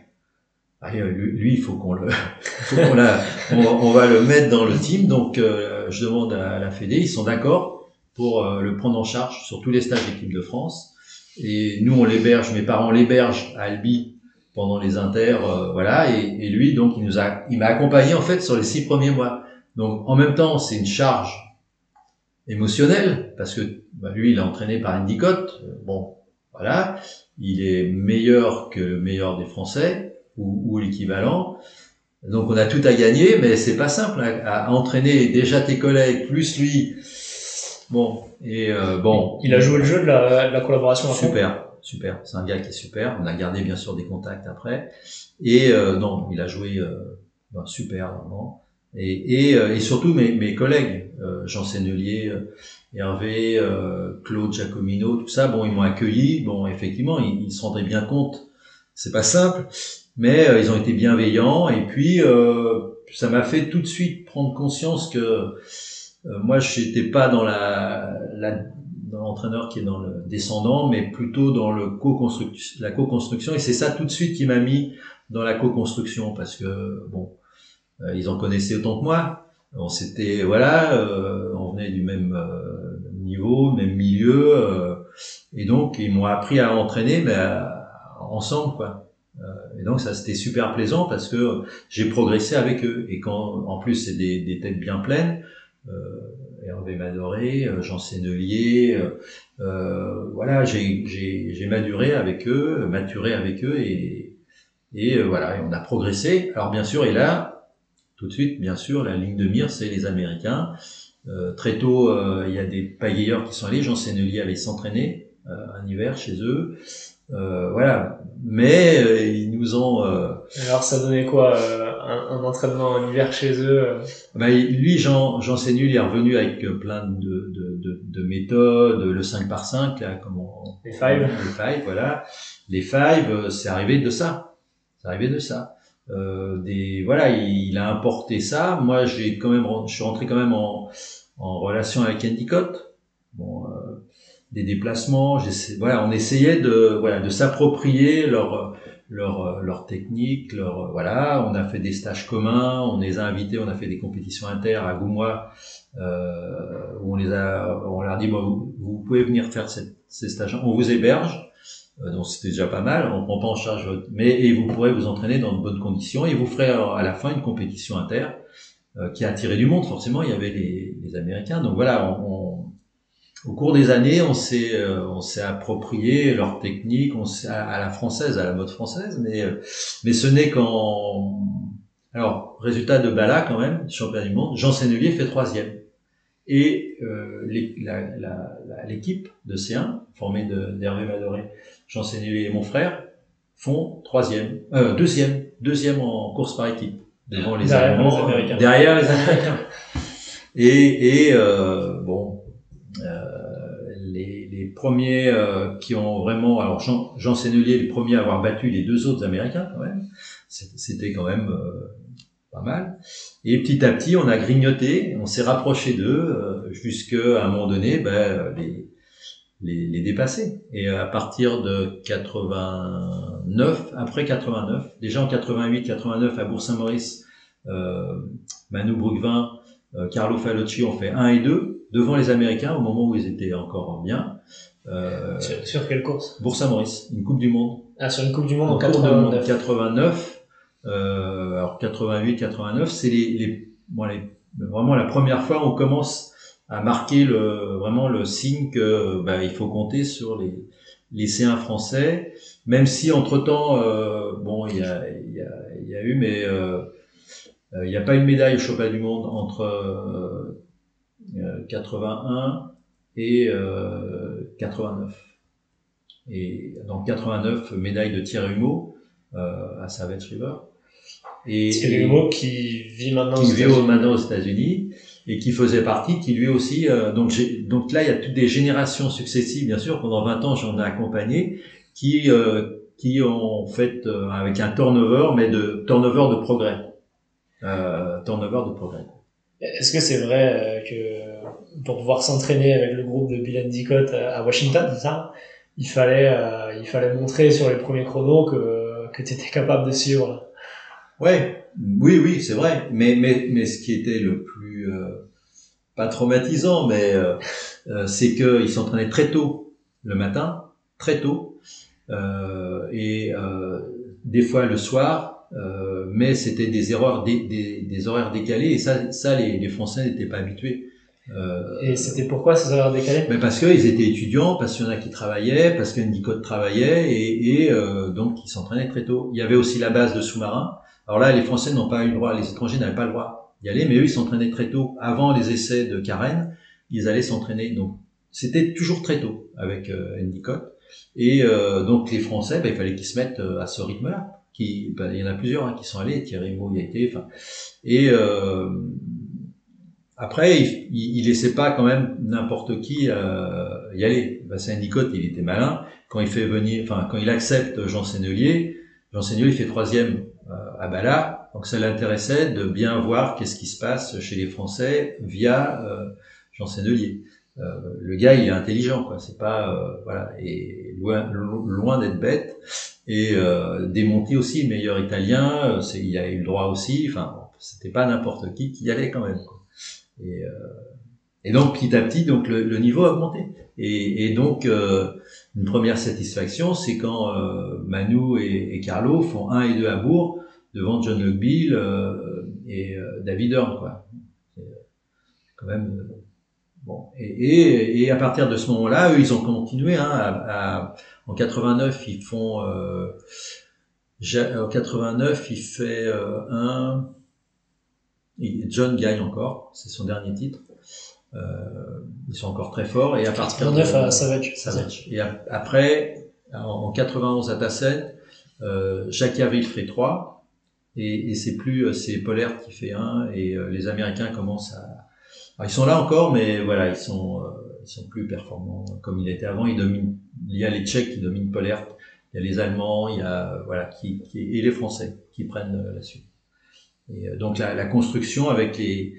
[SPEAKER 2] allez, lui, il faut qu'on le, [laughs] faut qu'on la, on, on, va le mettre dans le team. Donc, euh, je demande à la Fédé, ils sont d'accord pour euh, le prendre en charge sur tous les stages d'équipe de France. Et nous, on l'héberge, mes parents l'hébergent à Albi pendant les inters, euh, voilà. Et, et, lui, donc, il nous a, il m'a accompagné en fait sur les six premiers mois. Donc, en même temps, c'est une charge émotionnelle parce que bah, lui, il est entraîné par Endicott. Bon, voilà, il est meilleur que le meilleur des Français ou, ou l'équivalent. Donc, on a tout à gagner, mais c'est pas simple à, à entraîner déjà tes collègues plus lui. Bon, et euh, bon.
[SPEAKER 1] Il a joué le jeu de la, de la collaboration.
[SPEAKER 2] Super, super. C'est un gars qui est super. On a gardé bien sûr des contacts après. Et euh, non, il a joué euh, ben, super vraiment. Et, et, euh, et, surtout mes, mes collègues, euh, Jean Sennelier, Hervé, Claude Giacomino, tout ça, bon, ils m'ont accueilli. Bon, effectivement, ils, ils, se rendraient bien compte. C'est pas simple, mais ils ont été bienveillants. Et puis, ça m'a fait tout de suite prendre conscience que euh, moi, je n'étais pas dans la, la dans l'entraîneur qui est dans le descendant, mais plutôt dans le co-construction, la co-construction. Et c'est ça tout de suite qui m'a mis dans la co-construction parce que bon, euh, ils en connaissaient autant que moi. On s'était voilà, euh, on venait du même euh, niveau, même milieu, euh, et donc ils m'ont appris à entraîner, mais à, ensemble quoi. et donc ça c'était super plaisant parce que j'ai progressé avec eux. Et quand en plus c'est des, des têtes bien pleines. Euh, Hervé Madoré, euh, Jean Sennelier, euh, voilà, j'ai maduré avec eux, maturé avec eux et, et voilà, et on a progressé. Alors bien sûr, et là, tout de suite, bien sûr, la ligne de mire, c'est les Américains. Euh, très tôt, il y a des pagayeurs qui sont allés. Jean Sennelier allait s'entraîner euh, un hiver chez eux. voilà, mais ils nous ont.
[SPEAKER 1] Alors ça donnait quoi un, un, entraînement en hiver chez eux euh.
[SPEAKER 2] bah, Lui, Jean, Jean Sénul, il est revenu avec plein de, de, de, de méthodes, le 5 par 5 là, comment
[SPEAKER 1] Les five.
[SPEAKER 2] Les five, voilà. Les five, euh, c'est arrivé de ça. C'est arrivé de ça. Euh, des, voilà, il, il, a importé ça. Moi, j'ai quand même, je suis rentré quand même en, en relation avec Endicott. Bon, euh, des déplacements. Voilà, on essayait de, voilà, de s'approprier leur leur, leur technique, leur voilà. On a fait des stages communs, on les a invités, on a fait des compétitions inter à Goumois euh, où on les a, on leur a dit bon, vous, pouvez venir faire cette, ces stages, on vous héberge, euh, donc c'était déjà pas mal, on prend pas en charge mais et vous pourrez vous entraîner dans de bonnes conditions et vous ferez à la fin une compétition inter euh, qui a attiré du monde. Forcément, il y avait les, les Américains, donc voilà, on, au cours des années, on s'est euh, on s'est approprié leur technique, on à, la française, à la mode française, mais mais ce n'est qu'en alors résultat de Bala quand même, champion du monde, Jean Sennelier fait troisième et euh, l'équipe de C1 formée d'Hervé Madoré, Jean Sennelier et mon frère font troisième, euh, deuxième, deuxième en course par équipe devant les derrière Allemands, les Américains. derrière les Américains. et, et euh, bon, euh, les, premiers euh, qui ont vraiment, alors Jean, Jean Sennelier, le premier à avoir battu les deux autres Américains quand même, c'était quand même euh, pas mal. Et petit à petit, on a grignoté, on s'est rapproché d'eux euh, jusqu'à un moment donné, ben, les, les, les, dépasser. Et à partir de 89, après 89, déjà en 88, 89 à Bourg-Saint-Maurice, euh, Manu Brugvin, euh, Carlo Falocci ont fait 1 et 2 devant les Américains au moment où ils étaient encore bien.
[SPEAKER 1] Euh, sur, sur, quelle course?
[SPEAKER 2] Bourg-Saint-Maurice, une Coupe du Monde.
[SPEAKER 1] Ah, sur une Coupe du Monde en 89.
[SPEAKER 2] 89 euh, alors 88, 89, c'est les, les, bon, les, vraiment la première fois où on commence à marquer le, vraiment le signe que bah, il faut compter sur les, les C1 français, même si entre temps, euh, bon, il y a, y, a, y a eu, mais il n'y a pas une médaille au championnat du monde entre 81 et 89. Et dans 89, médaille de Thierry Humeau à Savage River.
[SPEAKER 1] Et, Thierry Humeau qui vit maintenant
[SPEAKER 2] qui vit maintenant aux États-Unis et qui faisait partie, qui lui aussi, euh, donc, donc là il y a toutes des générations successives, bien sûr, pendant 20 ans j'en ai accompagné, qui, euh, qui ont fait euh, avec un turnover, mais de turnover de progrès. Euh, turnover de progrès.
[SPEAKER 1] Est-ce que c'est vrai que pour pouvoir s'entraîner avec le groupe de Bill Endicott à Washington, c'est ça? Il fallait, il fallait montrer sur les premiers chronos que, que tu étais capable de suivre
[SPEAKER 2] Ouais, oui, oui, c'est vrai. Mais, mais, mais ce qui était le plus euh, pas traumatisant, mais euh, euh c'est qu'ils s'entraînaient très tôt le matin, très tôt, euh, et euh, des fois le soir. mais c'était des erreurs, des, des, des, horaires décalés, et ça, ça les, les Français n'étaient pas habitués.
[SPEAKER 1] Et c'était pourquoi ces horaires décalés?
[SPEAKER 2] mais Parce qu'ils étaient étudiants, parce qu'il y en a qui travaillaient, parce qu'Endicott travaillait, et, et donc ils s'entraînaient très tôt. Il y avait aussi la base de sous-marins, alors là, les Français n'ont pas eu le droit, les étrangers n'avaient pas le droit d'y aller, mais eux, ils s'entraînaient très tôt. Avant les essais de Karen, ils allaient s'entraîner. Donc, c'était toujours très tôt avec euh, Endicott. Et euh, donc, les Français, ben, il fallait qu'ils se mettent euh, à ce rythme-là. Qui, ben, il y en a plusieurs hein, qui sont allés, Thierry Maud y a été. Enfin, et euh, après, il, il, laissait pas quand même n'importe qui euh, y aller. C'est Endicott, il était malin. Quand il fait venir, enfin, quand il accepte Jean Sennelier, Jean Sennelier, il fait troisième euh, à Bala. Donc ça l'intéressait de bien voir qu'est-ce qui se passe chez les Français via euh, Jean Sennelier. Euh, le gars, il est intelligent, quoi. C'est pas voilà, et loin, loin d'être bête. Et euh, Desmonti aussi, meilleur italien, il a eu le droit aussi. Enfin, c'était pas n'importe qui qui y allait quand même. Et, et donc petit à petit, donc le, le niveau a augmenté. Et, et donc une première satisfaction, c'est quand euh, Manu et, et, Carlo font 1 et 2 à Bourg devant John Luckbill euh, et euh, David Horn, quoi. Quand même euh, bon. Et, et, et, à partir de ce moment-là, eux, ils ont continué. Hein, à, à, en 89, ils font. Euh, en 89, il fait un. John gagne encore, c'est son dernier titre. Euh, ils sont encore très forts. Et à partir
[SPEAKER 1] de, à Savage.
[SPEAKER 2] Savage. Et après, en 91 à Tassen, euh, Jacques Avril fait 3. Et, et c'est plus, euh, c'est Pollard qui fait 1. Et euh, les Américains commencent à. Alors, ils sont là encore, mais voilà, ils sont, euh, ils sont plus performants comme il était avant. Ils dominent. Il y a les Tchèques qui dominent Pollard. Il y a les Allemands, il y a voilà, qui, qui et les Français qui prennent la suite. Et donc la, la construction avec les,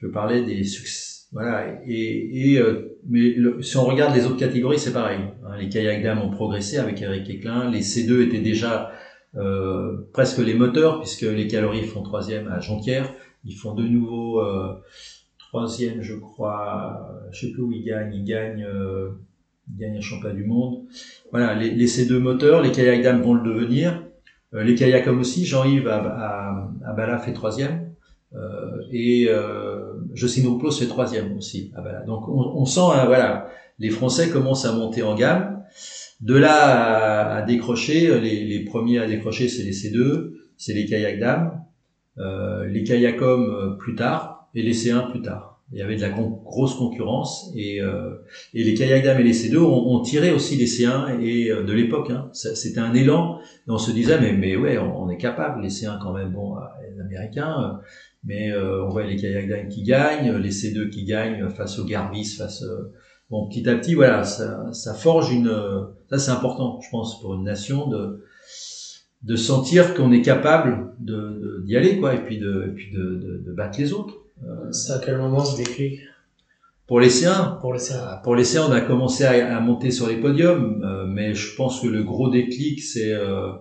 [SPEAKER 2] je parlais des succès voilà. Et, et euh, mais si on regarde les autres catégories, c'est pareil. Hein. les kayak dames ont progressé avec Eric Eklin. Les C2 étaient déjà euh, presque les moteurs, puisque les calories font troisième à Jonquière. Ils font de nouveau euh, troisième, je crois. Je sais plus où ils gagnent. Ils gagnent, euh, ils gagnent un championnat du monde. Voilà, les, les C2 moteurs, les kayaks dames vont le devenir. Euh, les kayaks comme aussi. Jean-Yves à, à, Bala fait troisième. Euh, et euh, Jocelyne fait troisième aussi à Bala. Donc on, sent, hein, voilà, les Français commencent à monter en gamme. De là à, décrocher, les, premiers à décrocher, c'est les C2, c'est les kayaks dames, euh, les kayaks euh, plus tard et les C1 plus tard. Il y avait de la grosse concurrence et, euh, et les kayaks dames et les C2 ont, ont tiré aussi les C1 et euh, de l'époque. Hein, C'était un élan on se disait mais mais ouais on, est capable les C1 quand même bon les Américains mais euh, on voit les kayaks dames qui gagnent, les C2 qui gagnent face aux Garbis, face bon, petit à petit, voilà, ça, ça forge une. Ça, c'est important, je pense, pour une nation de de sentir qu'on est capable de d'y aller, quoi, et puis de et puis de, de, de battre les autres.
[SPEAKER 1] Euh, c'est à quel moment ce déclic
[SPEAKER 2] Pour les C1.
[SPEAKER 1] Pour les C1.
[SPEAKER 2] Ah, pour les C1, on a commencé à, à monter sur les podiums, euh, mais je pense que le gros déclic, c'est euh,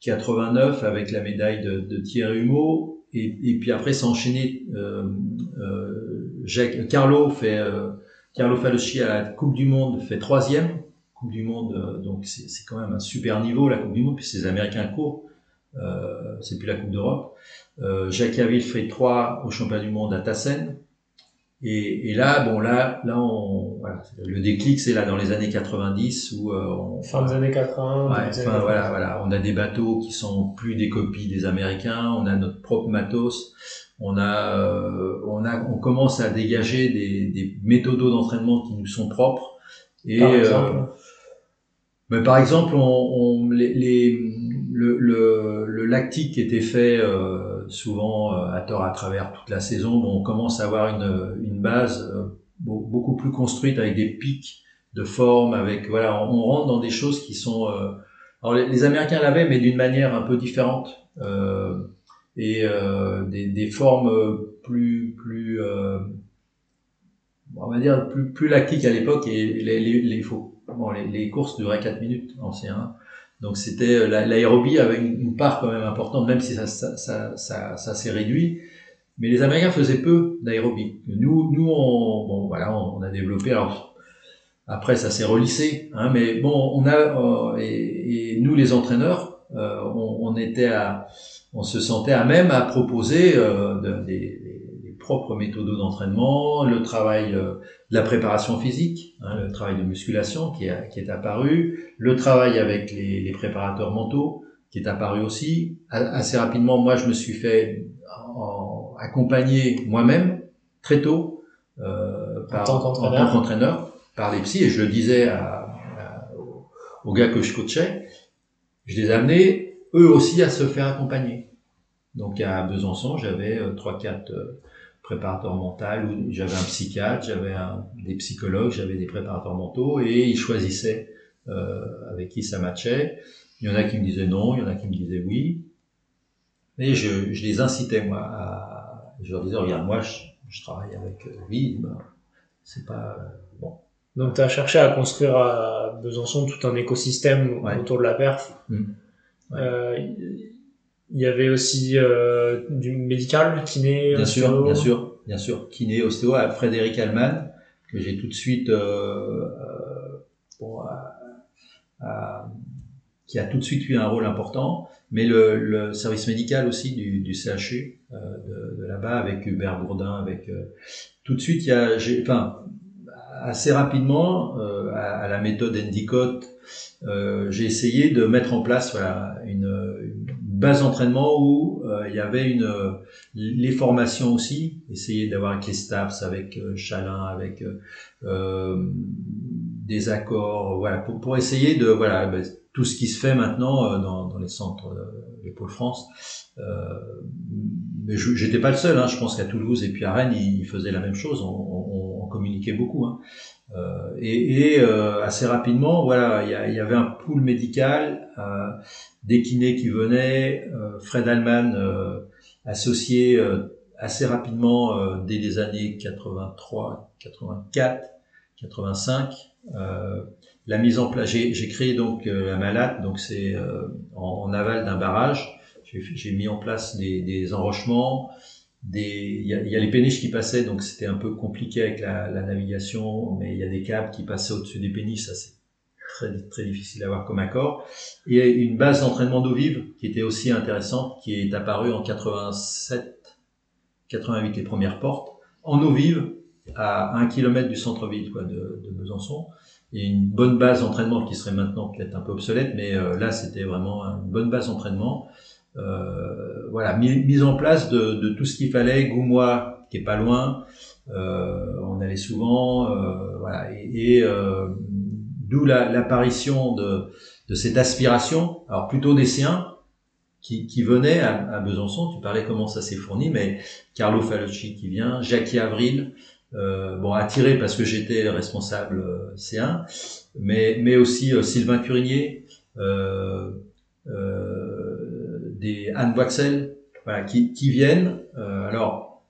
[SPEAKER 2] 89 avec la médaille de, de Thierry Humeau, et, et puis après, c'est enchaîné. Euh, euh, Jacques, Carlo fait Carlo Falosci à la Coupe du Monde fait troisième. Coupe du Monde, euh, donc c'est quand même un super niveau la Coupe du Monde, puisque les Américains courent. Euh, c'est plus la Coupe d'Europe. Euh, Jacques Aville fait trois au Championnat du Monde à Tassen. Et, et, là, bon, là, là, on, voilà, le déclic, c'est là dans les années 90 où euh, on,
[SPEAKER 1] fin des années 80.
[SPEAKER 2] Ouais, enfin, voilà, voilà, on a des bateaux qui sont plus des copies des Américains, on a notre propre matos on a, euh, on a, on commence à dégager des, des méthodes d'entraînement qui nous sont propres.
[SPEAKER 1] Et, par exemple, euh,
[SPEAKER 2] mais par exemple, on, on les, les, le, le, le, lactique qui était fait euh, souvent euh, à tort à travers toute la saison, bon, on commence à avoir une, une base euh, beaucoup plus construite avec des pics de forme, avec voilà, on, rentre dans des choses qui sont. alors les, les Américains l'avaient, mais d'une manière un peu différente. Euh, et euh, des, des, formes plus plus euh, on va dire plus plus lactiques à l'époque et les les, les, les, les courses duraient 4 minutes en C1 donc c'était euh, l'aérobie avait une, part quand même importante même si ça ça ça, ça, s'est réduit. Mais les Américains faisaient peu d'aérobie. Nous nous on bon voilà on, a développé. Alors après ça s'est relissé hein, mais bon on a euh, et, nous les entraîneurs euh, on, était à on se sentait à même à proposer de, des, des, propres méthodes d'entraînement, le travail euh, de la préparation physique, hein, le travail de musculation qui est, qui est apparu, le travail avec les, les, préparateurs mentaux qui est apparu aussi. assez rapidement, moi, je me suis fait en, accompagner moi-même très tôt euh, par, en tant qu'entraîneur par les psys et je le disais à, à, aux gars que je coachais, je les amenais eux aussi à se faire accompagner. Donc à Besançon, j'avais euh, trois, quatre euh, préparateurs mentaux, j'avais un psychiatre, j'avais des psychologues, j'avais des préparateurs mentaux, et ils choisissaient euh, avec qui ça matchait. Il y en a qui me disaient non, il y en a qui me disaient oui. Et je, je les incitais, moi, à, je leur disais, regarde, moi, je, je travaille avec lui, ben, c'est pas bon.
[SPEAKER 1] Donc tu as cherché à construire à Besançon tout un écosystème ouais. autour de la perf. Mmh. Euh, il y avait aussi euh, du médical, kiné,
[SPEAKER 2] bien ostéo. sûr, bien sûr, bien sûr, kiné, ostéo, à Frédéric Allman, que j'ai tout de suite, euh, euh, bon, qui a tout de suite eu un rôle important, mais le, le service médical aussi du, du CHU de, de là-bas avec Hubert Bourdin, avec tout de suite, il y a, enfin, assez rapidement à, à, la méthode Endicott, j'ai essayé de mettre en place voilà, une base d'entraînement où euh, il y avait une les formations aussi, essayer d'avoir avec les avec euh, Chalin, avec euh, des accords, voilà, pour, pour essayer de voilà ben, tout ce qui se fait maintenant dans, les centres, les pôles France. mais j'étais pas le seul, hein, je pense qu'à Toulouse et puis à Rennes, ils, faisaient la même chose, on, on, on communiquait beaucoup. Hein. Euh, et, et euh, assez rapidement, voilà, il y, y, avait un pool médical, euh, des kinés qui venaient, Fred Allman associé assez rapidement dès les années 83, 84, 85. la mise en place, j'ai créé donc la Malate, donc c'est en, en, aval d'un barrage. J'ai mis en place des, des enrochements, il y, a, les péniches qui passaient, donc c'était un peu compliqué avec la, navigation, mais il y a des câbles qui passaient au-dessus des péniches, ça c'est très, difficile à voir comme accord. Et une base d'entraînement d'eau vive qui était aussi intéressante, qui est apparue en 87, 88 les premières portes, en eau vive, à un kilomètre du centre-ville quoi, de, de, Besançon. Et une bonne base d'entraînement qui serait maintenant peut-être un peu obsolète, mais euh, là c'était vraiment une bonne base d'entraînement voilà, mise en place de, de tout ce qu'il fallait, Goumois qui est pas loin, euh, on allait souvent, euh, voilà, et, euh, d'où l'apparition de, de cette aspiration, alors plutôt des siens, qui, qui venaient à, à, Besançon. Tu parlais comment ça s'est fourni, mais Carlo Falocci qui vient, Jackie Avril, euh, bon attiré parce que j'étais responsable euh, C1, mais mais aussi Sylvain Curinier, euh, des Anne voilà, qui, viennent. Euh, alors,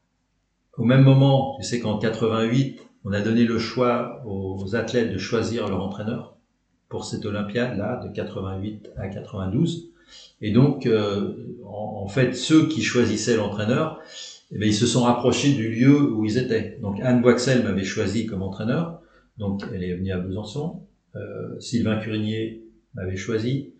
[SPEAKER 2] au même moment, tu sais qu'en 88, on a donné le choix aux athlètes de choisir leur entraîneur pour cette Olympiade-là, de 88 à 92. Et donc, euh, en, fait, ceux qui choisissaient l'entraîneur, eh ils se sont rapprochés du lieu où ils étaient. Donc, Anne Waxel m'avait choisi comme entraîneur. Donc, elle est venue à Besançon. Euh, Sylvain Curinier m'avait choisi.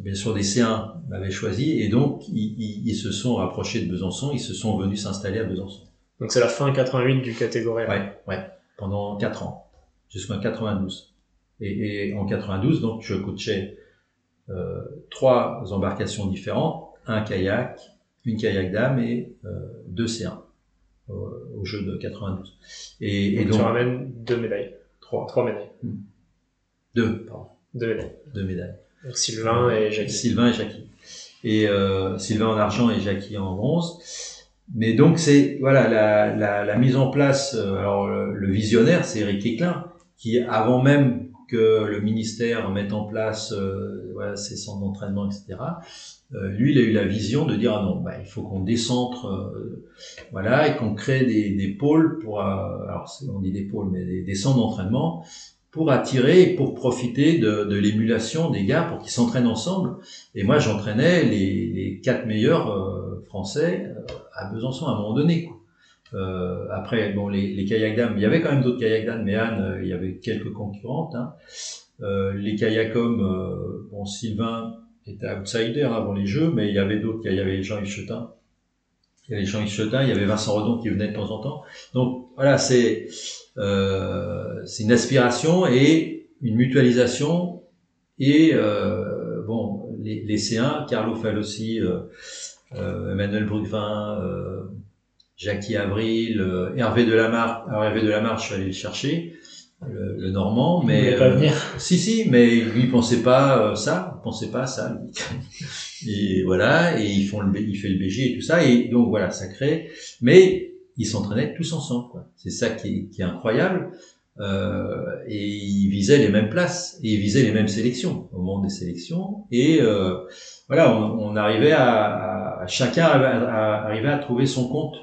[SPEAKER 2] Bien sûr des C1 m'avaient choisi et donc ils, ils, se sont rapprochés de Besançon, ils se sont venus s'installer à Besançon.
[SPEAKER 1] Donc c'est la fin 88 du catégorie.
[SPEAKER 2] Ouais, ouais, pendant 4 ans, jusqu'en 92. Et, et, en 92, donc je coachais euh, trois embarcations différentes, un kayak, une kayak dame et euh, deux C1 au, jeu de 92.
[SPEAKER 1] Et, et donc, tu ramènes deux médailles, trois, trois médailles.
[SPEAKER 2] Deux, pardon.
[SPEAKER 1] Deux médailles.
[SPEAKER 2] Deux médailles.
[SPEAKER 1] Sylvain et Jackie.
[SPEAKER 2] Sylvain et Jackie. Et euh, Sylvain en argent et Jackie en bronze. Mais donc c'est voilà la, la, la, mise en place. Euh, alors le, visionnaire, c'est Eric Eklin, qui avant même que le ministère mette en place euh, voilà, ses centres d'entraînement, etc. Euh, lui, il a eu la vision de dire ah non, bah, il faut qu'on décentre, euh, voilà, et qu'on crée des, des pôles pour, alors on dit des pôles, mais des, des centres d'entraînement pour attirer et pour profiter de, de l'émulation des gars pour qu'ils s'entraînent ensemble. Et moi, j'entraînais les, les, quatre meilleurs euh, français euh, à Besançon à un moment donné. Quoi. Euh, après, bon, les, les kayaks dames, il y avait quand même d'autres kayaks dames, mais Anne, euh, il y avait quelques concurrentes. Hein. les kayakums, bon, Sylvain était outsider avant les Jeux, mais il y avait d'autres. Il y avait Jean-Yves. Il y avait Jean-Yves Chetin, il y avait Vincent Redon qui venait de temps en temps. Donc voilà, c'est euh, une aspiration et une mutualisation. Et euh, bon, les, les, C1, Carlo Falossi, euh, euh, Emmanuel Brugvin, euh, Jackie Avril, euh, Hervé Delamarre. Alors Hervé Delamarre, je suis allé le chercher, le, le Normand, mais
[SPEAKER 1] il pas venir.
[SPEAKER 2] si si, mais lui pensait pas ça, il pensait pas à ça. [laughs] et voilà, et ils font le, il fait le BG et tout ça, et donc voilà, ça crée. Mais ils s'entraînaient tous ensemble. C'est ça qui est, qui est incroyable. Euh, et ils visaient les mêmes places et ils visaient les mêmes sélections au moment des sélections. Et euh, voilà, on, on arrivait à, à chacun arrivait à, à trouver son compte,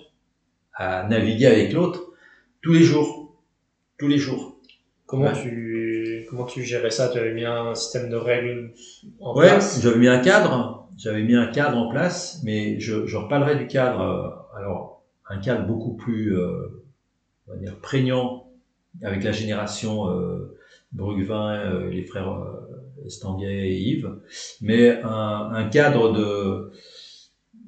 [SPEAKER 2] à naviguer avec l'autre tous les jours, tous les jours.
[SPEAKER 1] Comment tu comment tu gérais ça? Tu avais mis un système de règles
[SPEAKER 2] en ouais, place? j'avais mis un cadre. J'avais mis un cadre en place, mais je, je reparlerai du cadre. Euh, alors un cadre beaucoup plus, euh, on va dire, prégnant avec la génération euh, Brugvin, euh, les frères euh, Estanguet et Yves, mais un, un, cadre de,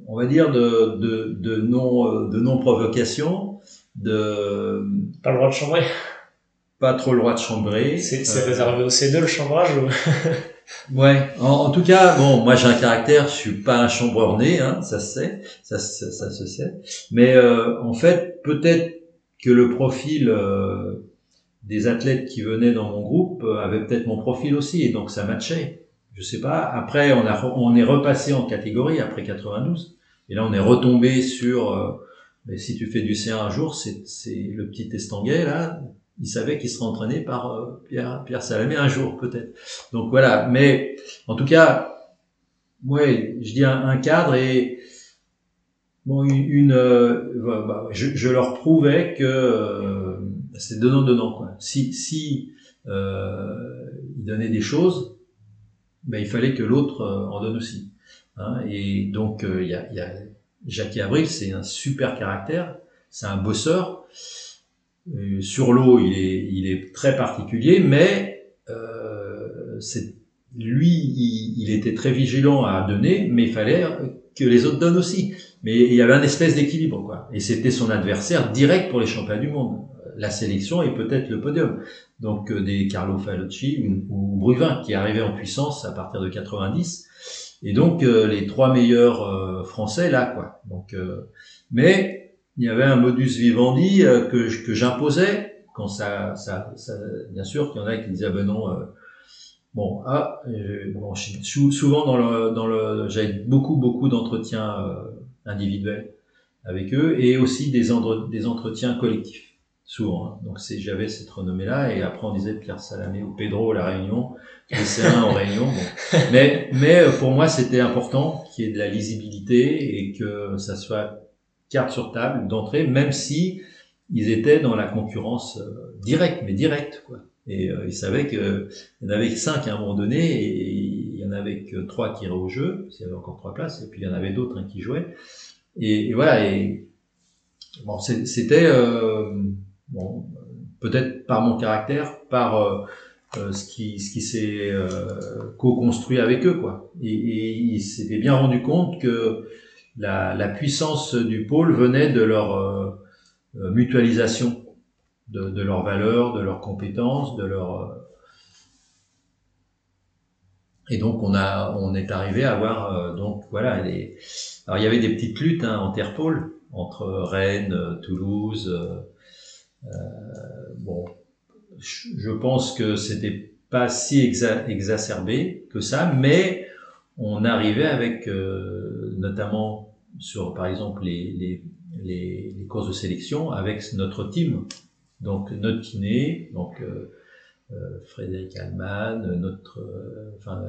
[SPEAKER 2] on va dire, de, de, de non, de non provocation, de
[SPEAKER 1] pas le droit de chambrer,
[SPEAKER 2] pas trop le droit de chambrer.
[SPEAKER 1] C'est réservé au C2 le chambrage ou? [laughs]
[SPEAKER 2] Ouais, en, en, tout cas, bon, moi j'ai un caractère, je suis pas un chambreur né, hein, ça se sait, ça, ça, ça se sait. Mais euh, en fait, peut-être que le profil euh, des athlètes qui venaient dans mon groupe euh, avait peut-être mon profil aussi, et donc ça matchait. Je sais pas. Après, on a, on est repassé en catégorie après 92, et là on est retombé sur. Euh, mais si tu fais du C1 un jour, c'est le petit estanguet là, il savait qu'il serait entraîné par euh, Pierre, Pierre Salamé un jour peut-être. Donc voilà, mais en tout cas, ouais, je dis un, cadre et bon une, euh, bah, je, je, leur prouvais que euh, c'est donnant donnant quoi. Si si il donnait des choses, ben, il fallait que l'autre en donne aussi. Hein, et donc il y a, y a Jackie Abril, c'est un super caractère, c'est un bosseur. Sur l'eau, il est, il est très particulier, mais euh, lui, il, il, était très vigilant à donner, mais il fallait que les autres donnent aussi. Mais il y avait un espèce d'équilibre, quoi. Et c'était son adversaire direct pour les championnats du monde. La sélection et peut-être le podium. Donc euh, des Carlo Falocci ou, Bruvin qui arrivaient en puissance à partir de 90. Et donc euh, les trois meilleurs euh, français là, quoi. Donc, mais il y avait un modus vivendi que, que j'imposais quand ça, ça, ça, bien sûr qu'il y en a qui disaient ah ben non Bon, ah, bon, souvent dans le, dans le, j'avais beaucoup beaucoup d'entretiens euh, individuels avec eux et aussi des, des entretiens collectifs, souvent. Hein. Donc c'est, j'avais cette renommée-là et après on disait Pierre Salamé ou Pedro à la Réunion, lycéen en Réunion. Bon. Mais, mais euh, pour moi c'était important qu'il y ait de la lisibilité et que ça soit carte sur table d'entrée, même si ils étaient dans la concurrence euh, directe, mais directe, quoi. Et euh, il savait qu'il y en avait cinq à un moment donné, et il y en avait que trois qui iraient au jeu, s'il y avait encore trois places, et puis il y en avait d'autres hein, qui jouaient. Et, voilà, et bon, c'était euh, peut-être par mon caractère, par ce qui, ce qui s'est co-construit avec eux, quoi. Et, et il s'était bien rendu compte que la, puissance du pôle venait de leur mutualisation de, leurs valeurs, de leurs compétences, de leur euh, et donc on a, on est arrivé à avoir euh, donc voilà. Alors il y avait des petites luttes hein, en terre-pôle entre Rennes, Toulouse. Euh, bon, je pense que c'était pas si exacerbé que ça, mais on arrivait avec notamment sur par exemple les, les, les, courses de sélection avec notre team donc notre kiné, donc euh, euh, Frédéric Allman, notre, euh, enfin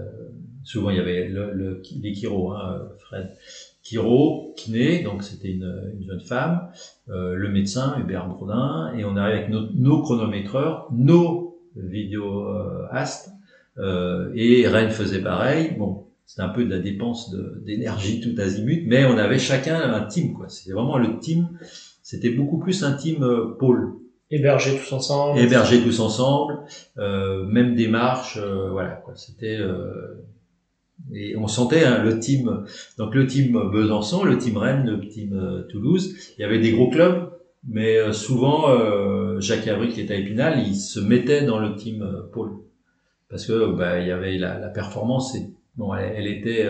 [SPEAKER 2] souvent il y avait le, le les Kiro, hein, Fred Kiro, kiné, donc c'était une, une, jeune femme, le médecin Hubert Bourdin, et on arrive avec nos, chronométreurs, nos vidéoastes, euh, et Rennes faisait pareil. Bon, c'était un peu de la dépense d'énergie tout azimut, mais on avait chacun un team, quoi. C'était vraiment le team. C'était beaucoup plus un team pôle.
[SPEAKER 1] Héberger tous ensemble.
[SPEAKER 2] Héberger tous ensemble, euh, même démarche, euh, voilà quoi. C'était euh, et on sentait hein, le team, donc le team Besançon, le team Rennes, le team euh, Toulouse. Il y avait des gros clubs, mais euh, souvent Jacques Avril qui était à Épinal, il se mettait dans le team Pôle parce que bah, il y avait la, la performance. Et, bon, elle, elle était,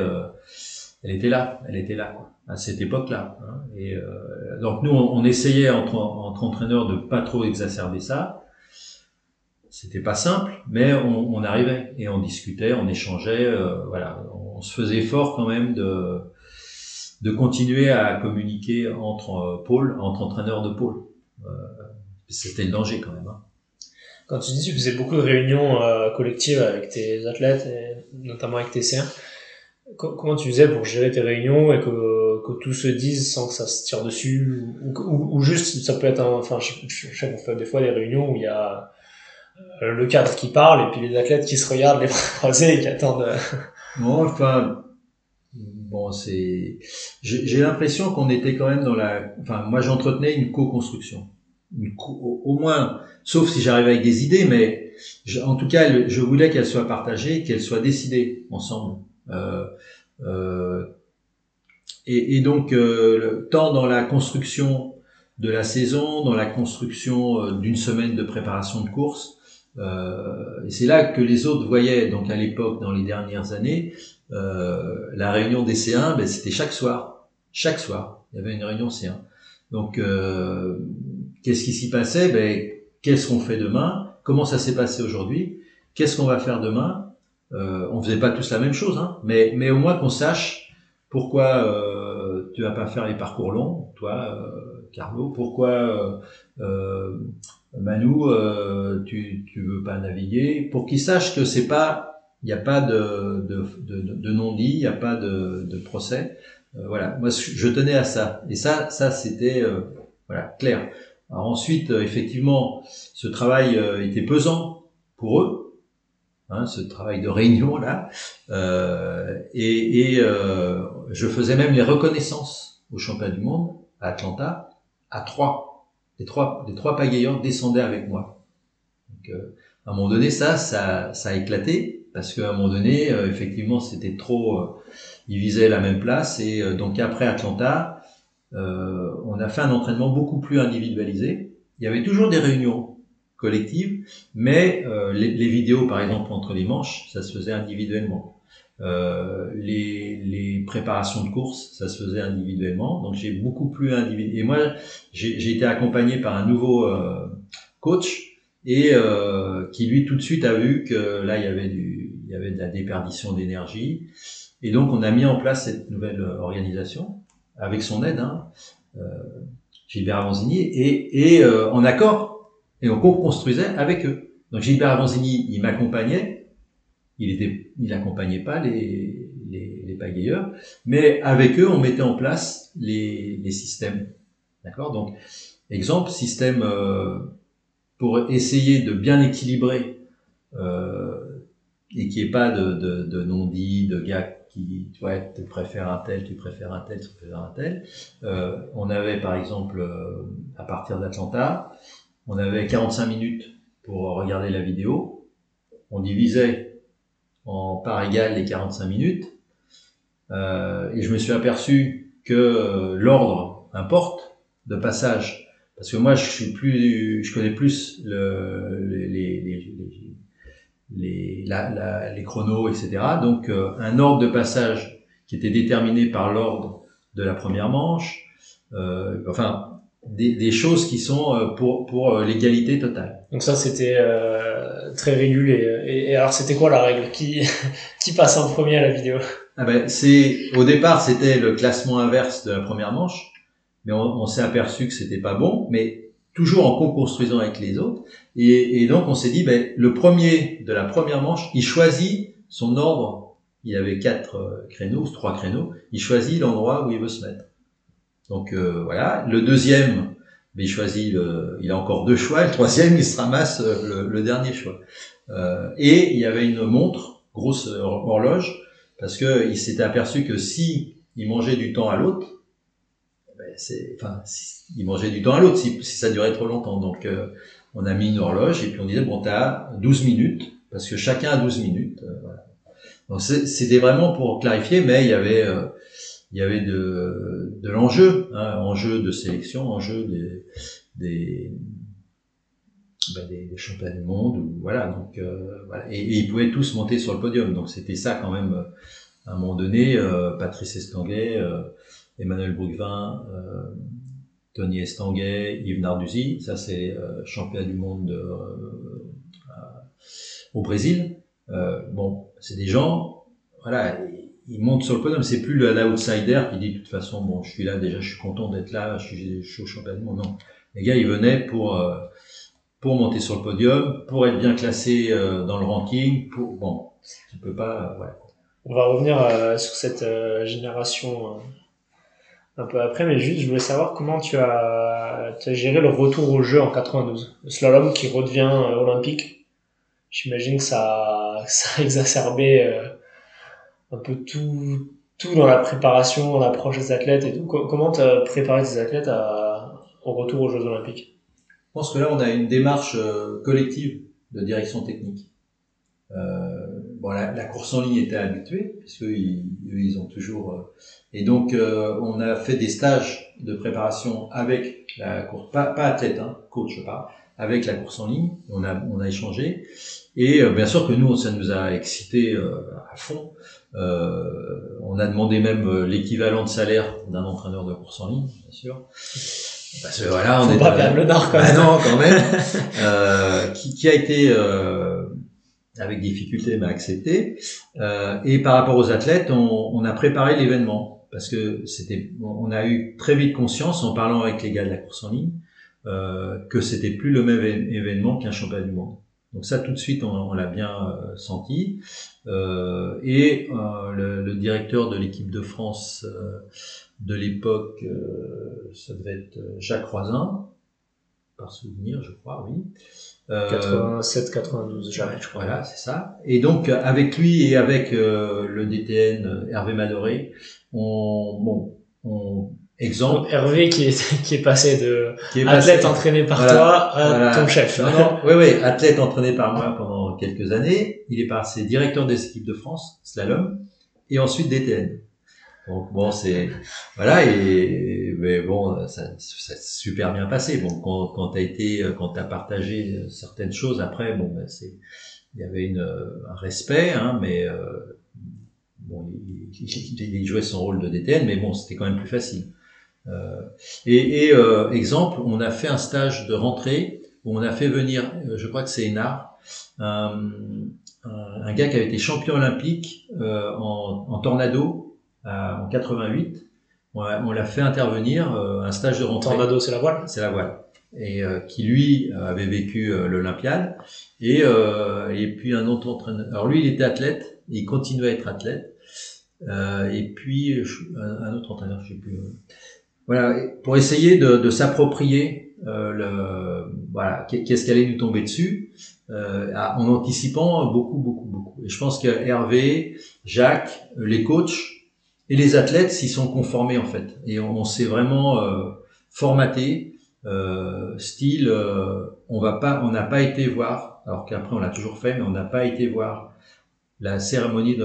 [SPEAKER 2] elle était là, elle était là. Quoi à cette époque-là. Hein. Et euh, donc nous, on, essayait entre, entre entraîneurs de pas trop exacerber ça. C'était pas simple, mais on, on, arrivait et on discutait, on échangeait. Euh, voilà, on se faisait fort quand même de de continuer à communiquer entre euh, pôles, entre entraîneurs de pôle. Euh, C'était le danger quand même. Hein.
[SPEAKER 1] Quand tu dis tu faisais beaucoup de réunions euh, collectives avec tes athlètes, notamment avec tes CR, comment tu faisais pour gérer tes réunions et que que tout se dise sans que ça se tire dessus ou, juste ça peut être un, enfin je, sais qu'on fait des fois des réunions où il y a euh, le cadre qui parle et puis les athlètes qui se regardent les [laughs] bras croisés et qui attendent
[SPEAKER 2] bon enfin bon c'est j'ai l'impression qu'on était quand même dans la enfin moi j'entretenais une co-construction au, moins sauf si j'arrivais avec des idées mais en tout cas je voulais qu'elle soit partagée qu'elle soit décidée ensemble euh, euh, et, et donc, euh, tant dans la construction de la saison, dans la construction euh, d'une semaine de préparation de course, euh, et c'est là que les autres voyaient, donc à l'époque, dans les dernières années, la réunion des C1, ben, c'était chaque soir. Chaque soir, il y avait une réunion C1. Donc, euh, qu'est-ce qui s'y passait? Ben, Qu'est-ce qu'on fait demain? Comment ça s'est passé aujourd'hui? Qu'est-ce qu'on va faire demain? Euh, On faisait pas tous la même chose, hein, mais, mais au moins qu'on sache pourquoi tu vas pas faire les parcours longs, toi, euh, Carlo. Pourquoi euh, euh, Manu, tu tu veux pas naviguer? Pour qu'ils sachent que c'est pas, il n'y a pas de de, de, non-dit, il n'y a pas de, de procès. voilà, moi je tenais à ça. Et ça, ça c'était voilà clair. Alors ensuite, euh, effectivement, ce travail euh, était pesant pour eux, hein, ce travail de réunion là, euh, et, et euh, je faisais même les reconnaissances aux championnats du monde à Atlanta à trois. Les trois, les trois pagayeurs descendaient avec moi. Donc, euh, à un moment donné, ça, ça, ça a éclaté parce qu'à un moment donné, euh, effectivement, c'était trop. ils visaient la même place et donc après Atlanta, on a fait un entraînement beaucoup plus individualisé. Il y avait toujours des réunions collectives, mais euh, les, les vidéos, par exemple, entre les manches, ça se faisait individuellement. Euh, les, les préparations de course, ça se faisait individuellement. Donc j'ai beaucoup plus individuel. Et moi, j'ai j'ai été accompagné par un nouveau euh, coach et euh, qui lui tout de suite a vu que là il y avait du, il y avait de la déperdition d'énergie. Et donc on a mis en place cette nouvelle euh, organisation avec son aide, hein, euh, Gilbert Avanzini, et, et euh, en accord. Et on co-construisait avec eux. Donc Gilbert Avanzini, il m'accompagnait. Il était, il pas les, les, les pagayeurs, mais avec eux, on mettait en place les, les systèmes. D'accord? Donc, exemple, système euh, pour essayer de bien équilibrer euh, et qu'il n'y ait pas de, de, de non-dit, de gars tu préfères un tel, tu préfères un tel, tu préfères un tel. Euh, on avait par exemple, euh, à partir d'Atlanta, on avait 45 minutes pour regarder la vidéo. On divisait en parts égales les 45 minutes. Euh, et je me suis aperçu que l'ordre importe de passage. Parce que moi, je suis plus, je connais plus le, les, les, les, la, la, les chronos, etc. Donc, euh, un ordre de passage qui était déterminé par l'ordre de la première manche. Euh, enfin, des, des, choses qui sont euh, pour, pour l'égalité totale.
[SPEAKER 1] Donc ça, c'était euh, très régulier. Et, et alors, c'était quoi la règle? Qui, [laughs] qui passe en premier à la vidéo?
[SPEAKER 2] Ah ben, c'est Au départ, c'était le classement inverse de la première manche, mais on, on s'est aperçu que c'était pas bon, mais toujours en co-construisant avec les autres. Et, et donc, on s'est dit, ben, le premier de la première manche, il choisit son ordre. Il avait quatre créneaux, trois créneaux. Il choisit l'endroit où il veut se mettre. Donc euh, voilà. Le deuxième, ben, il choisit, le, il a encore deux choix. Le troisième, il se ramasse le, le dernier choix. Euh, et il y avait une montre, grosse horloge, parce que il s'était aperçu que si il mangeait du temps à l'autre, c'est, enfin, si, il mangeait du temps à l'autre si, ça durait trop longtemps. Donc euh, on a mis une horloge et puis on disait bon t'as 12 minutes parce que chacun a 12 minutes. Euh. Donc c'était vraiment pour clarifier, mais il y avait euh, il y avait de, de l'enjeu, hein, enjeu de sélection, enjeu des, des, ben des, des, championnats du monde, ou, voilà. Donc. Et, et, ils pouvaient tous monter sur le podium. Donc c'était ça quand même. À un moment donné, Patrice Estanguet, Emmanuel Bourguin, euh, Tony Estanguet, Yves Narduzzi, ça c'est euh, championnat du monde de, euh, au Brésil. Bon, c'est des gens, voilà, ils montent sur le podium. C'est plus l'outsider qui dit de toute façon, bon, je suis là déjà, je suis content d'être là, je suis, je suis au championnat du monde. Non, les gars, ils venaient pour pour monter sur le podium, pour être bien classé dans le ranking. Pour bon, tu peux pas.
[SPEAKER 1] On va revenir sur cette génération un peu après, mais juste, je voulais savoir comment tu as, tu as géré le retour au jeu en 92. Le slalom qui redevient euh, olympique. J'imagine que ça, [laughs] ça a exacerbé euh, un peu tout, tout dans la préparation, l'approche des athlètes et tout. Comment tu as préparé tes athlètes au retour aux Jeux olympiques?
[SPEAKER 2] Je pense que là, on a une démarche euh, collective de direction technique. Bon, la, la, course en ligne était habituée, puisque ils, ils ont toujours. Euh, et donc, euh, on a fait des stages de préparation avec la course, pas, pas athlète, hein, coach, je parle, avec la course en ligne. On a, on a échangé. Et euh, bien sûr que nous, ça nous a excité euh, à fond. on a demandé même l'équivalent de salaire d'un entraîneur de course en ligne, bien sûr.
[SPEAKER 1] Parce que voilà, on Faut est pas perdre le nord quand
[SPEAKER 2] bah
[SPEAKER 1] même.
[SPEAKER 2] non, quand même. euh, qui, qui, a été euh, avec difficulté mais accepté. Euh, et par rapport aux athlètes, on, on a préparé l'événement parce que c'était, on a eu très vite conscience en parlant avec les gars de la course en ligne euh, que c'était plus le même événement qu'un championnat du monde. Donc ça, tout de suite, on, on l'a bien euh, senti. Euh, et euh, le, le, directeur de l'équipe de France euh, de l'époque, ça devait être Jacques Roisin, par souvenir, je crois, oui.
[SPEAKER 1] 87, 92, jamais, je crois.
[SPEAKER 2] Voilà, c'est ça. Et donc, avec lui et avec le DTN Hervé Madoré, on, bon, on, exemple.
[SPEAKER 1] Hervé qui est, [laughs] qui est passé de athlète entraîné par toi à ton chef.
[SPEAKER 2] Non, non, oui, oui, athlète entraîné par moi pendant quelques années. Il est passé directeur des équipes de France, slalom, et ensuite DTN. Donc bon, c'est voilà et mais bon, ça, ça super bien passé. Bon, quand quand t'as été, quand t'as partagé certaines choses après, bon, ben c'est il y avait une un respect, hein, mais euh, bon, il, il, jouait son rôle de DTN, mais bon, c'était quand même plus facile. Euh, et, et euh, exemple, on a fait un stage de rentrée où on a fait venir, euh, je crois que c'est Hénard, un, un, gars qui avait été champion olympique en, en, tornado en 88. On l'a fait intervenir un stage de rentrée.
[SPEAKER 1] Tornado, c'est la voile?
[SPEAKER 2] C'est la voile. Et qui lui avait vécu l'Olympiade. Et, et puis un autre entraîneur. Alors lui, il était athlète, il continuait à être athlète. et puis un, un, autre entraîneur, je sais plus. Voilà, pour essayer de, de s'approprier euh, le, voilà, qu'est-ce qui allait nous tomber dessus, euh, en anticipant beaucoup, beaucoup, beaucoup. Et je pense que Hervé, Jacques, les coachs et les athlètes s'y sont conformés en fait. Et on, s'est vraiment euh, formaté, euh, style, euh, on va pas, on n'a pas été voir, alors qu'après on l'a toujours fait, mais on n'a pas été voir la cérémonie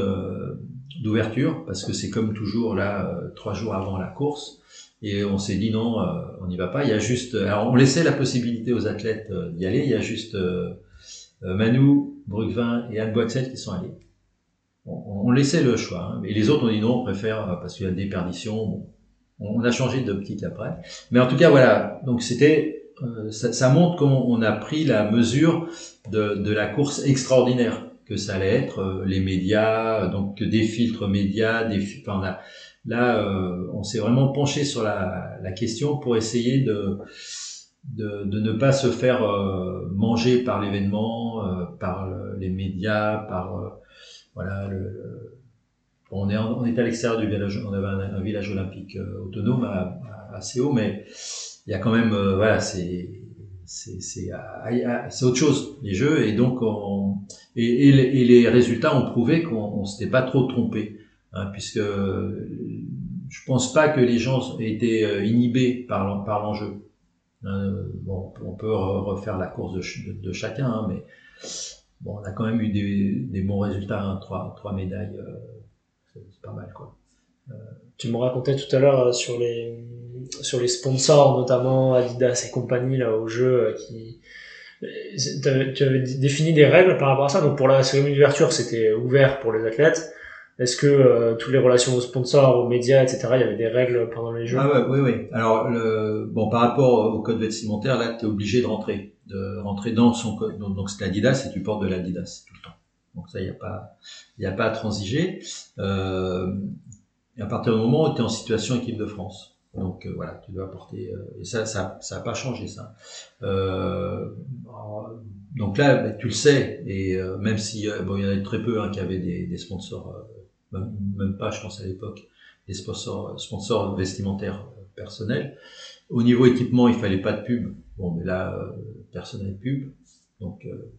[SPEAKER 2] d'ouverture parce que c'est comme toujours là trois jours avant la course et on s'est dit non, on n'y va pas. Il y a juste, alors on laissait la possibilité aux athlètes d'y aller. Il y a juste Manu, Brugvin et Anne Boixel qui sont allés. On, on laissait le choix. Hein. Et les autres ont dit non, on préfère parce qu'il y a des perditions. On, a changé d'optique après. Mais en tout cas, voilà. Donc c'était, ça, ça, montre comment on a pris la mesure de, de la course extraordinaire que ça allait être. les médias, donc des filtres médias, des, enfin, a, Là, euh, on s'est vraiment penché sur la, la, question pour essayer de, de, de ne pas se faire euh, manger par l'événement, euh, par les médias, par voilà. On est on est à l'extérieur du village, on avait un, village olympique autonome à, à, CO, mais il y a quand même voilà c'est c'est c'est autre chose les jeux et donc on, et, et, les, résultats ont prouvé qu'on s'était pas trop trompé hein, puisque je pense pas que les gens aient été euh, inhibés par, par l'enjeu. Euh, bon, on peut refaire la course de, de, chacun, hein, mais bon, on a quand même eu des, des bons résultats, hein, trois, trois médailles, euh, c'est pas mal quoi.
[SPEAKER 1] Euh, tu me racontais tout à l'heure sur les sur les sponsors, notamment Adidas et compagnie là au jeu, qui tu avais défini des règles par rapport à ça. Donc pour la cérémonie d'ouverture, c'était ouvert pour les athlètes. Est-ce que euh, toutes les relations aux sponsors, aux médias, etc., il y avait des règles pendant les jeux?
[SPEAKER 2] Ah ouais, oui, oui. Alors, le, bon, par rapport au code vestimentaire, là, tu es obligé de rentrer, de rentrer dans son. Donc, donc c'est l'Adidas et tu portes de l'Adidas tout le temps. Donc ça, il n'y a pas, il a pas à transiger. Euh, à partir du moment où tu es en situation équipe de France. Donc euh, voilà, tu dois porter. Euh, et ça, ça, ça n'a pas changé ça. Donc là, tu le sais, et même si bon, il y en avait très peu hein, qui avaient des, sponsors même, pas, je pense à l'époque, des sponsors, sponsors vestimentaires personnels. Au niveau équipement, il fallait pas de pub. Bon, mais là, euh, personne n'a de pub. Donc, euh,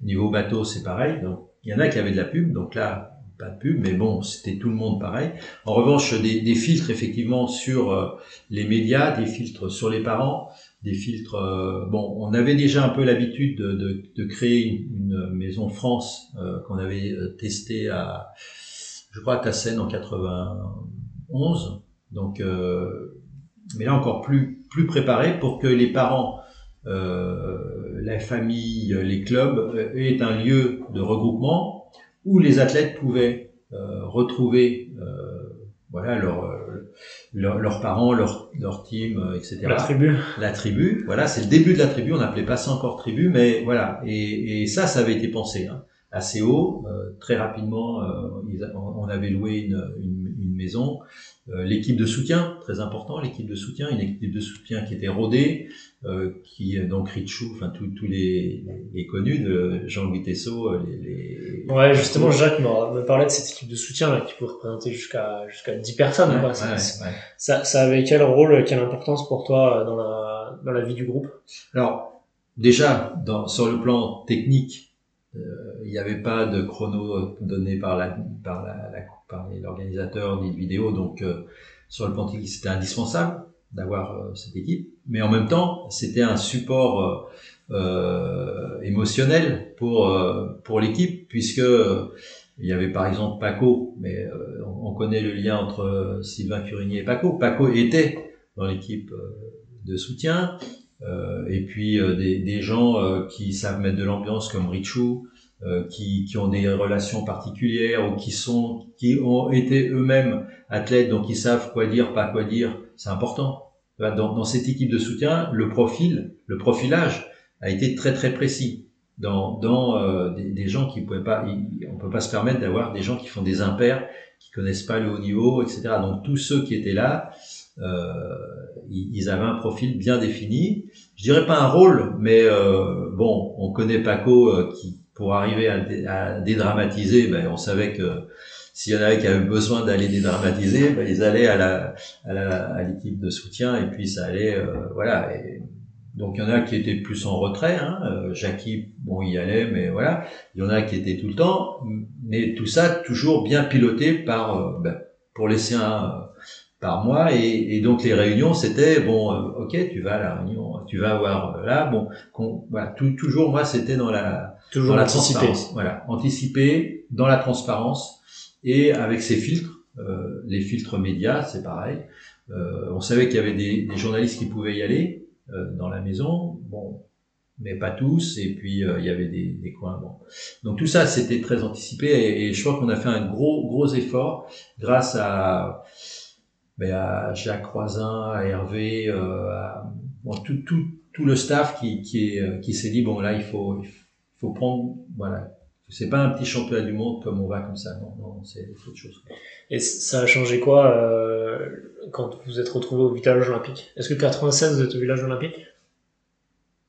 [SPEAKER 2] niveau bateau, c'est pareil. Donc, il y en a qui avaient de la pub. Donc là, pas de pub, mais bon, c'était tout le monde pareil. En revanche, des, filtres effectivement sur les médias, des filtres sur les parents, des filtres. bon, on avait déjà un peu l'habitude de, créer une, maison France qu'on avait testé à je crois, à Tassen en 91. Donc, euh, mais là encore plus plus préparé pour que les parents, euh, la famille, les clubs euh, aient un lieu de regroupement où les athlètes pouvaient euh, retrouver euh, voilà leur, leurs parents, leur, leur team, etc.
[SPEAKER 1] La tribu.
[SPEAKER 2] La tribu, voilà, c'est le début de la tribu. On n'appelait pas ça encore tribu, mais voilà. Et, et ça, ça avait été pensé. Hein assez haut. Euh, très rapidement, euh, on avait loué une, une, une maison. Euh, l'équipe de soutien, très important, l'équipe de soutien, une équipe de soutien qui était rodée, qui donc Richou, enfin tous les, les, connus de Jean-Louis Tessot. Les,
[SPEAKER 1] les, Ouais, justement, Jacques me, parlait de cette équipe de soutien là, qui pouvait représenter jusqu'à jusqu'à 10 personnes. quoi. Ça, ça, ça, avait quel rôle, quelle importance pour toi dans la la, dans la vie du groupe?
[SPEAKER 2] Alors, déjà, dans, sur le plan technique, euh, il n'y avait pas de chrono donné par la, par la, par l'organisateur ni de vidéo, donc euh, sur le technique, c'était indispensable d'avoir euh, cette équipe. Mais en même temps, c'était un support euh, émotionnel pour pour l'équipe, puisque il y avait par exemple Paco, mais on, connaît le lien entre Sylvain Curigny et Paco. Paco était dans l'équipe de soutien. Et puis des, gens qui savent mettre de l'ambiance comme Richou, qui, qui, ont des relations particulières ou qui sont qui ont été eux-mêmes athlètes donc ils savent quoi dire pas quoi dire c'est important. Dans, dans, cette équipe de soutien le profil le profilage a été très très précis. Dans, dans des, des, gens qui pouvaient pas on peut pas se permettre d'avoir des gens qui font des impairs qui connaissent pas le haut niveau etc donc tous ceux qui étaient là euh, ils avaient un profil bien défini. Je dirais pas un rôle, mais euh, bon, on connaît Paco euh, qui, pour arriver à, dédramatiser, ben, on savait que s'il y en avait qui avaient besoin d'aller dédramatiser, ben, ils allaient à la à l'équipe de soutien et puis ça allait, voilà. donc il y en a qui étaient plus en retrait. Hein. Jackie, bon, y allait, mais voilà. Il y en a qui étaient tout le temps, mais tout ça toujours bien piloté par, ben, pour laisser un par mois. Et, et, donc les réunions c'était bon euh, ok tu vas à la réunion tu vas voir euh, là bon voilà tout, toujours moi c'était dans la
[SPEAKER 1] toujours
[SPEAKER 2] dans la
[SPEAKER 1] transparence.
[SPEAKER 2] Voilà anticiper dans la transparence et avec ces filtres euh, les filtres médias c'est pareil. Euh, on savait qu'il y avait des, des, journalistes qui pouvaient y aller euh, dans la maison bon mais pas tous. Et puis il y avait des, des, coins bon. Donc tout ça c'était très anticipé et, et je crois qu'on a fait un gros gros effort grâce à ben, à Jacques Croisin, à Hervé, euh, à bon, tout, tout, tout le staff qui, qui, est, euh, qui s'est dit bon là il faut, il faut prendre voilà c'est pas un petit championnat du monde comme on va comme ça non, non c'est autre chose.
[SPEAKER 1] Et ça a changé quoi euh, quand vous êtes retrouvé au village olympique? Est-ce que 96 vous êtes au village olympique?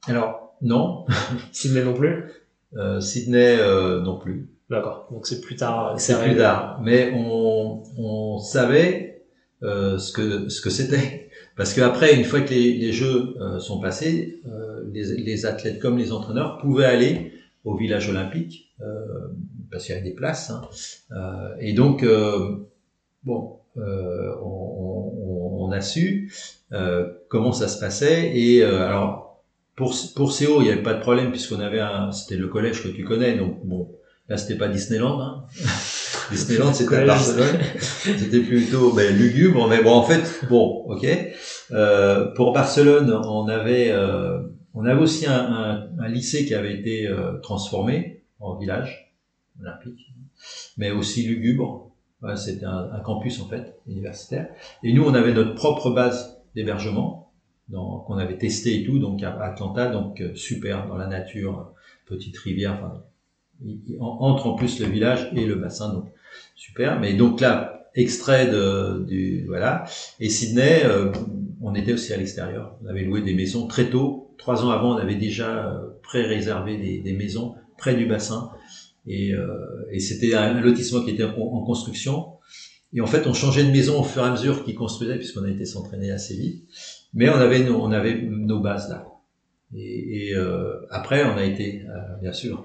[SPEAKER 2] Alors non. [laughs]
[SPEAKER 1] Sydney non plus?
[SPEAKER 2] Euh, Sydney euh, non plus.
[SPEAKER 1] D'accord. Donc c'est plus tard.
[SPEAKER 2] C'est plus tard. Mais on, on savait euh, ce que ce que c'était. Parce qu'après, une fois que les, les jeux euh, sont passés, euh, les, les, athlètes comme les entraîneurs pouvaient aller au village olympique parce qu'il y avait des places. Hein. et donc, bon, on, on, on, a su comment ça se passait. Et alors, pour pour CO, il n'y avait pas de problème puisqu'on avait un, c'était le collège que tu connais, donc bon, là c'était pas Disneyland. Hein. [laughs] Disneyland, c'était à Barcelone. [laughs] C'était plutôt ben, lugubre, mais bon, en fait, bon, ok. Euh, pour Barcelone, on avait, euh, on avait aussi un, un, un, lycée qui avait été euh, transformé en village olympique, mais aussi lugubre. Ouais, c'était un, un, campus en fait universitaire. Et nous, on avait notre propre base d'hébergement qu'on avait testé et tout, donc à Atlanta, donc euh, super dans la nature, petite rivière, enfin entre en plus le village et le bassin, donc super. Mais donc là, extrait de, du voilà. Et Sydney, euh, on était aussi à l'extérieur. On avait loué des maisons très tôt. Trois ans avant, on avait déjà euh, pré-réservé des, des, maisons près du bassin. Et, euh, et c'était un, lotissement qui était en, en, construction. Et en fait, on changeait de maison au fur et à mesure qu'ils construisaient, puisqu'on a été s'entraîner assez vite. Mais on avait nos, on avait nos bases là. Et, et euh, après, on a été, euh, bien sûr,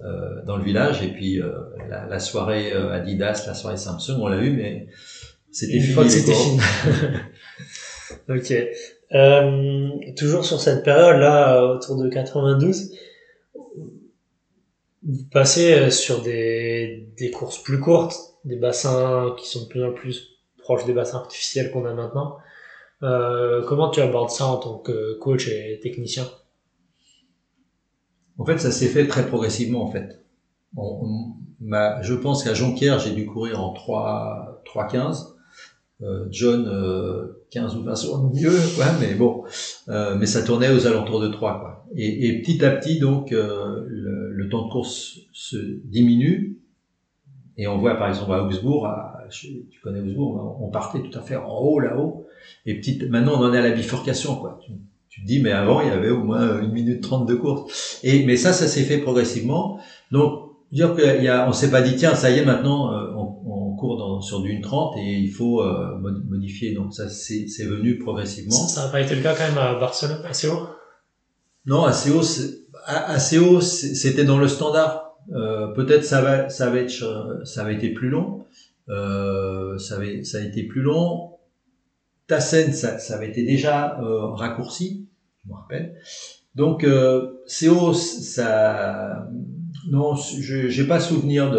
[SPEAKER 2] euh, dans le village. Et puis, la, la, soirée Adidas, la soirée Samsung, on l'a vu, mais c'était fini.
[SPEAKER 1] c'était fini. [laughs] ok. toujours sur cette période-là, autour de 92, vous passez sur des, des courses plus courtes, des bassins qui sont de plus en plus proches des bassins artificiels qu'on a maintenant. Euh, comment tu abordes ça en tant que coach et technicien?
[SPEAKER 2] En fait, ça s'est fait très progressivement, en fait. Je pense qu'à Jonquière, j'ai dû courir en 3, 3,15. Euh, John, euh, 15 ou 20 secondes mieux, mais bon, euh, mais ça tournait aux alentours de 3, quoi. Et, et petit à petit, donc, euh, le, le, temps de course se diminue, et on voit, par exemple, à Augsbourg, tu connais Augsbourg, on partait tout à fait en haut, là-haut, et petit, maintenant, on en est à la bifurcation, quoi te dis, mais avant, il y avait au moins une minute trente de course. Et, mais ça, ça s'est fait progressivement. Donc, dire qu'il y a, on s'est pas dit, tiens, ça y est, maintenant, euh, on, on, court dans, sur du 1.30 et il faut euh, modifier. Donc ça, c'est venu progressivement.
[SPEAKER 1] Ça n'a pas été le cas quand même à Barcelone, assez haut
[SPEAKER 2] Non, assez haut, assez haut, c'était dans le standard. Euh, Peut-être ça va, ça va être, ça va été plus long. Euh, ça, avait, ça a été plus long. Tassen, ça, ça avait été déjà euh, raccourci, me rappelle. Donc, euh, CO, ça, non, je n'ai pas souvenir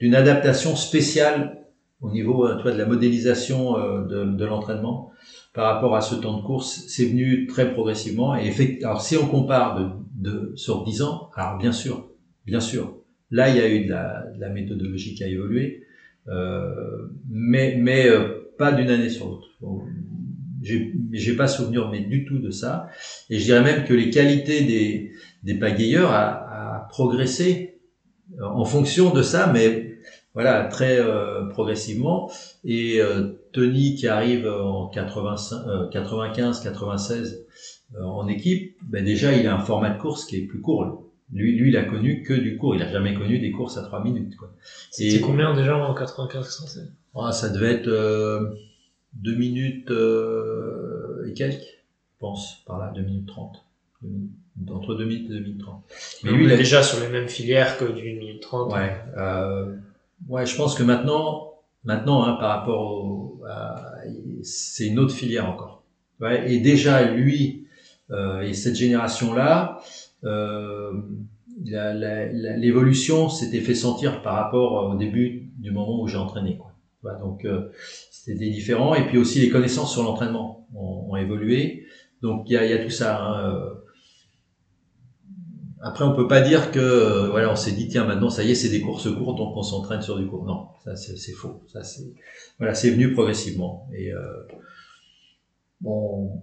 [SPEAKER 2] d'une adaptation spéciale au niveau euh, tu vois, de la modélisation euh, de, de l'entraînement par rapport à ce temps de course. C'est venu très progressivement. Et effectivement, alors si on compare de, de, sur 10 ans, alors bien sûr, bien sûr, là il y a eu de la, de la méthodologie qui a évolué, euh, mais, mais euh, pas d'une année sur l'autre. J'ai pas souvenir mais du tout de ça. Et je dirais même que les qualités des, des pagayeurs a, a progressé euh, en fonction de ça, mais voilà très euh, progressivement. Et euh, Tony qui arrive en 85, 95, 96 en équipe, ben déjà il a un format de course qui est plus court. Lui, lui, il a connu que du court. Il a jamais connu des courses à 3 minutes.
[SPEAKER 1] C'était combien déjà en 95
[SPEAKER 2] ah, Ça devait être euh, 2 minutes euh, et quelques, je pense, par là, 2 minutes 30. Entre 2 minutes et 2 minutes 30.
[SPEAKER 1] Mais lui, il est déjà sur les mêmes filières que du 1 minute 30.
[SPEAKER 2] Ouais, euh, ouais, je pense que maintenant, maintenant hein, par rapport au, c'est une autre filière encore. Ouais, et déjà, lui euh, et cette génération-là, euh, l'évolution s'était fait sentir par rapport au début du moment où j'ai entraîné. Quoi. donc euh, c'était différent. Et puis aussi les connaissances sur l'entraînement ont, évolué. Donc il y a, tout ça. Hein. Euh. Après, on peut pas dire que euh, voilà, on s'est dit tiens maintenant ça y est, c'est des courses courtes, donc on s'entraîne sur du court. Non, ça c'est faux. Ça c'est voilà, c'est venu progressivement. Et euh, bon,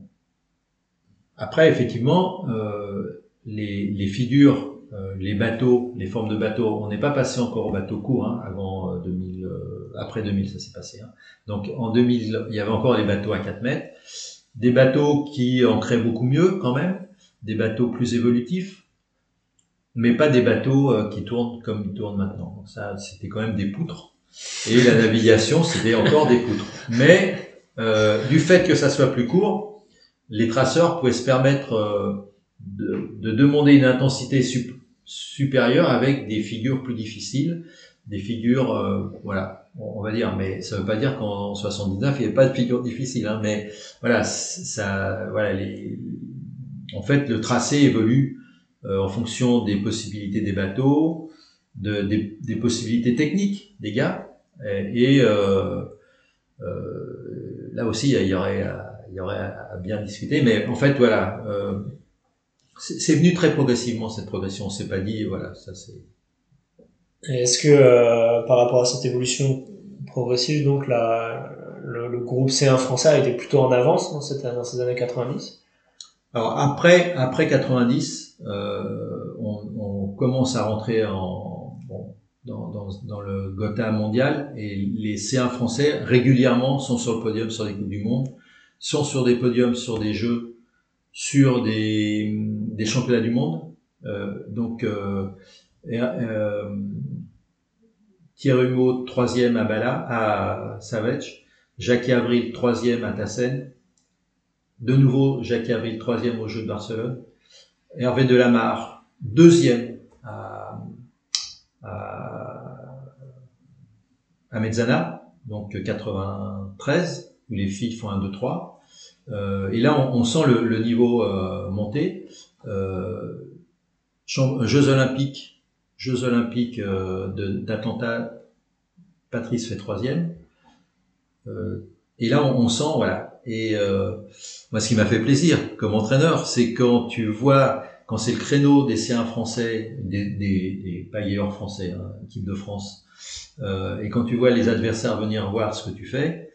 [SPEAKER 2] après effectivement, les, figures les bateaux, les formes de bateaux, on n'est pas passé encore au bateau court hein, avant 2000, euh, euh, après 2000 ça s'est passé. Hein. Donc en 2000, il y avait encore les bateaux à 4 mètres, des bateaux qui entraient beaucoup mieux quand même, des bateaux plus évolutifs, mais pas des bateaux qui tournent comme ils tournent maintenant. Donc ça, c'était quand même des poutres. Et la navigation, c'était encore des poutres. Mais euh, du fait que ça soit plus court, les traceurs pouvaient se permettre de, de, demander une intensité sup supérieure avec des figures plus difficiles, des figures, euh, voilà, on va dire, mais ça veut pas dire qu'en 79 il n'y avait pas de figures difficiles, hein, mais voilà, ça, voilà, les, en fait, le tracé évolue euh, en fonction des possibilités des bateaux, de, des, possibilités techniques des gars, et, euh, là aussi il y aurait, à bien discuter, mais en fait, voilà c'est venu très progressivement cette progression. On s'est pas dit voilà ça c'est.
[SPEAKER 1] Est-ce que euh, par rapport à cette évolution progressive, donc le, groupe C1 français a été plutôt en avance dans, ces années 90
[SPEAKER 2] Alors après après 90, euh, on, commence à rentrer dans, le Gotha mondial et les C1 français régulièrement sont sur le podium sur les coupes du monde, sont sur des podiums sur des jeux sur des, des championnats du monde. Euh, donc, euh, Thierry Humeau, troisième à Bala, à Savage. Jacques Avril, troisième à Tassen. De nouveau, Jacques Avril, troisième au Jeu de Barcelone. Hervé Delamarre, deuxième à, à, à Mezzana, donc 93, où les filles font un 2-3. Euh, et là, on, sent le, le niveau euh, monter. Euh, Jeux olympiques, Jeux olympiques d'Atlanta, Patrice fait troisième. et là, on, on, sent, voilà. Et moi, ce qui m'a fait plaisir comme entraîneur, c'est quand tu vois quand c'est le créneau des C1 français, des, des, des payeurs français, hein, équipe de France, euh, et quand tu vois les adversaires venir voir ce que tu fais,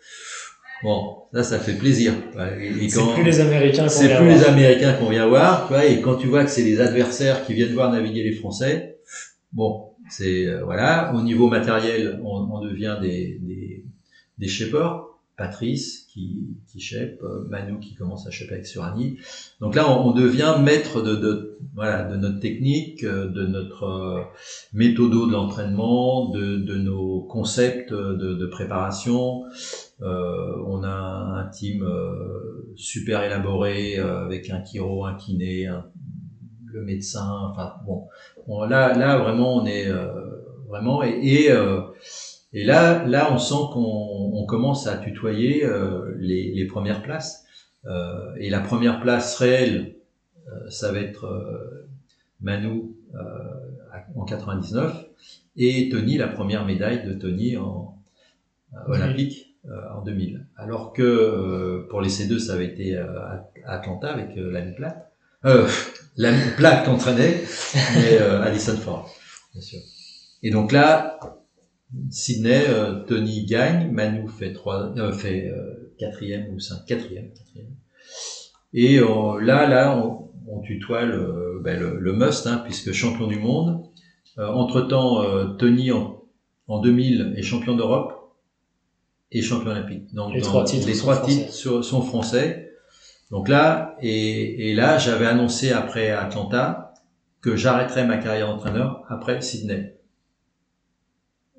[SPEAKER 2] Bon, ça, ça fait plaisir.
[SPEAKER 1] C'est plus les Américains qu'on
[SPEAKER 2] C'est plus les Américains qu'on vient voir, et quand tu vois que c'est les adversaires qui viennent voir naviguer les Français, bon, c'est euh, voilà. Au niveau matériel, on, on devient des des, des shapers, Patrice qui, qui chèpe, euh, Manu qui commence à chèper avec Surani. Donc là, on, devient maître de, de, voilà, de notre technique, euh, de notre euh, méthodo de l'entraînement, de, de, nos concepts de, de préparation. Euh, on a un team super élaboré avec un chiro, un kiné, le médecin. Enfin bon, là, là vraiment, on est vraiment et, et et là, là, on sent qu'on on commence à tutoyer euh, les, les, premières places. Euh, et la première place réelle, euh, ça va être euh, Manu en 99 et Tony, la première médaille de Tony en olympique en 2000. Alors que pour les C2, ça avait été Atlanta avec l'année plate. Euh, la plate qu'entraînait, mais [laughs] Addison Ford, bien sûr. Et donc là, Sydney, euh, Tony gagne, Manu fait trois, euh, fait euh, quatrième ou cinq, quatrième, quatrième. Et là, là, on, on tutoie le, ben, le, must, hein, puisque champion du monde. entre temps, Tony en, en 2000 est champion d'Europe et champion olympique.
[SPEAKER 1] Donc les trois titres,
[SPEAKER 2] les trois titres sont français. Donc là, et, et là, j'avais annoncé après Atlanta que j'arrêterais ma carrière d'entraîneur après Sydney.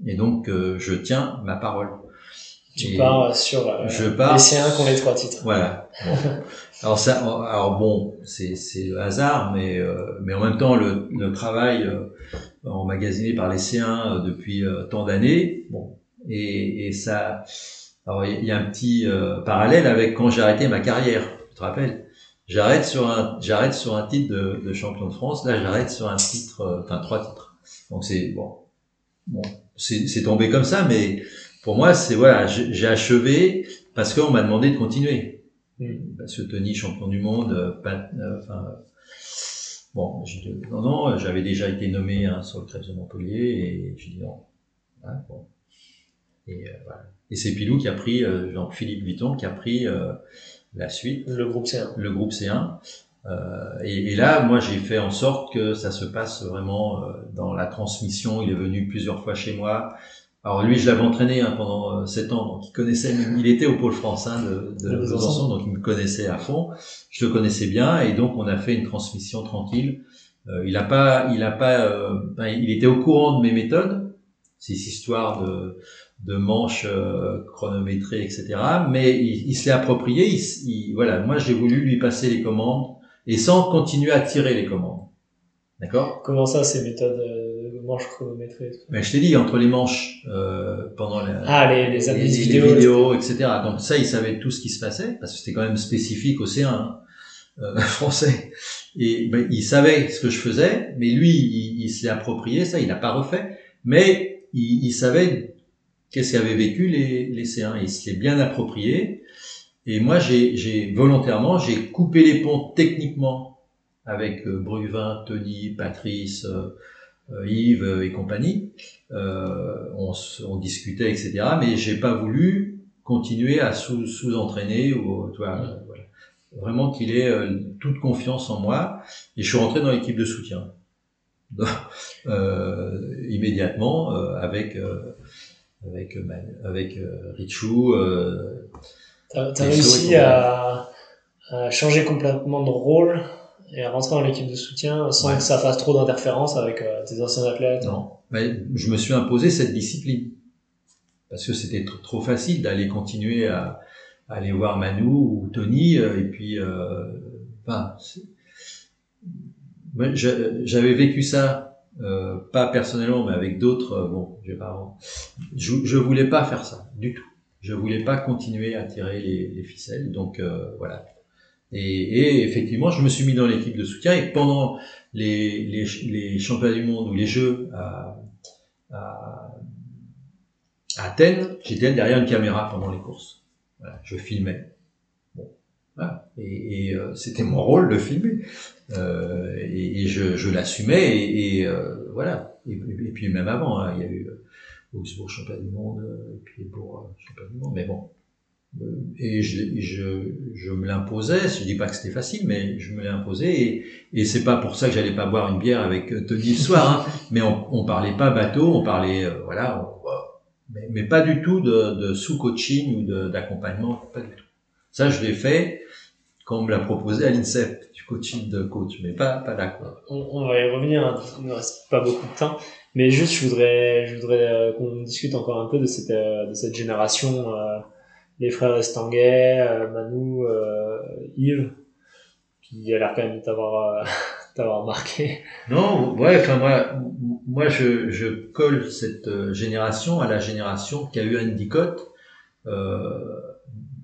[SPEAKER 2] Et donc, euh, je tiens ma parole.
[SPEAKER 1] Tu pars sur euh, je pars, les C1 qui ont les trois titres.
[SPEAKER 2] Voilà. [laughs] alors ça, alors bon, c'est c'est le hasard, mais euh, mais en même temps le, le travail euh, emmagasiné par les C1 depuis tant d'années, bon, et, et ça, alors il y a un petit parallèle avec quand j'ai arrêté ma carrière. Te rappelles J'arrête sur un j'arrête sur un titre de, de champion de France. Là, j'arrête sur un titre, enfin trois titres. Donc c'est bon, bon, c'est tombé comme ça, mais pour moi, c'est voilà, j'ai achevé parce qu'on m'a demandé de continuer. Mm. Parce que Tony, champion du monde, euh, pas, euh, enfin, bon, non, non, j'avais déjà été nommé hein, sur le Crève de Montpellier et j'ai dit non. Hein, bon. Et, euh, voilà. et c'est Pilou qui a pris, Jean-Philippe Vuitton, qui a pris la suite.
[SPEAKER 1] Le groupe C1.
[SPEAKER 2] Le groupe C1. Euh, et, et, là, moi, j'ai fait en sorte que ça se passe vraiment euh, dans la transmission. Il est venu plusieurs fois chez moi. Alors lui, je l'avais entraîné hein, pendant euh, sept ans, donc il connaissait. Il était au pôle France hein, de, de, de donc il me connaissait à fond. Je le connaissais bien, et donc on a fait une transmission tranquille. Euh, il a pas, il a pas, il était au courant de mes méthodes, ces histoires de de manches chronométrées, etc. Mais il, il se l'est approprié. il, voilà, moi j'ai voulu lui passer les commandes et sans continuer à tirer les commandes. D'accord?
[SPEAKER 1] Comment ça, ces méthodes de manches chronométrées
[SPEAKER 2] Mais je t'ai dit, entre les manches, euh, pendant
[SPEAKER 1] la, ah, les, les,
[SPEAKER 2] les, vidéos, etc. Donc ça, il savait tout ce qui se passait, parce que c'était quand même spécifique au C1 hein, euh, [laughs] français. Et ben, il savait ce que je faisais, mais lui, il, il s'est approprié ça, il n'a pas refait, mais il, il savait qu'est-ce qu'avaient vécu les, les C1. Il se l'est bien approprié. Et moi, j'ai volontairement, j'ai coupé les ponts techniquement avec euh, Bruvin, Tony, Patrice, euh, euh, Yves et compagnie. Euh, on, on, discutait, etc. Mais j'ai pas voulu continuer à sous-entraîner ou, voilà. Vraiment qu'il ait toute confiance en moi. Et je suis rentré dans l'équipe de soutien. [laughs] immédiatement avec avec avec Richou
[SPEAKER 1] T'as as réussi à, à, changer complètement de rôle et à rentrer dans l'équipe de soutien sans que ça fasse trop d'interférences avec euh, tes anciens athlètes.
[SPEAKER 2] Non, mais je me suis imposé cette discipline. Parce que c'était trop facile d'aller continuer à, à, aller voir Manu ou Tony euh, et puis euh, j'avais vécu ça euh, pas personnellement mais avec d'autres bon j'ai pas je, je voulais pas faire ça du tout je voulais pas continuer à tirer les, les ficelles, donc euh, voilà. Et, et, effectivement, je me suis mis dans l'équipe de soutien et pendant les, les, les, championnats du monde ou les Jeux à, à, à Athènes, j'étais derrière une caméra pendant les courses. Voilà, je filmais. Voilà. Et, et euh, c'était mon rôle de filmer. Euh, et, et, je, je l'assumais et, euh, voilà. Et, puis même avant, hein, il y a eu pour champion du monde, et puis pour euh, champion du monde, mais bon. Euh, et je, je, je me l'imposais, je dis pas que c'était facile, mais je me l'ai imposé, et, et c'est pas pour ça que j'allais pas boire une bière avec euh, Tony le soir, hein, [laughs] mais on, on parlait pas bateau, on parlait, voilà, mais, mais pas du tout de, de sous-coaching ou d'accompagnement, pas du tout. Ça, je l'ai fait quand on me l'a proposé à l'INSEP, du coaching de coach, mais pas, pas là. Quoi.
[SPEAKER 1] On, on, va y revenir, hein. il ne reste pas beaucoup de temps, mais juste, je voudrais, je voudrais euh, qu'on discute encore un peu de cette, euh, de cette génération, euh, les frères Estanguet, Manu, Yves, qui a l'air quand même d'avoir [laughs] t'avoir marqué.
[SPEAKER 2] Non, ouais, enfin moi, moi je, je colle cette génération à la génération qui a eu Andy Cott euh,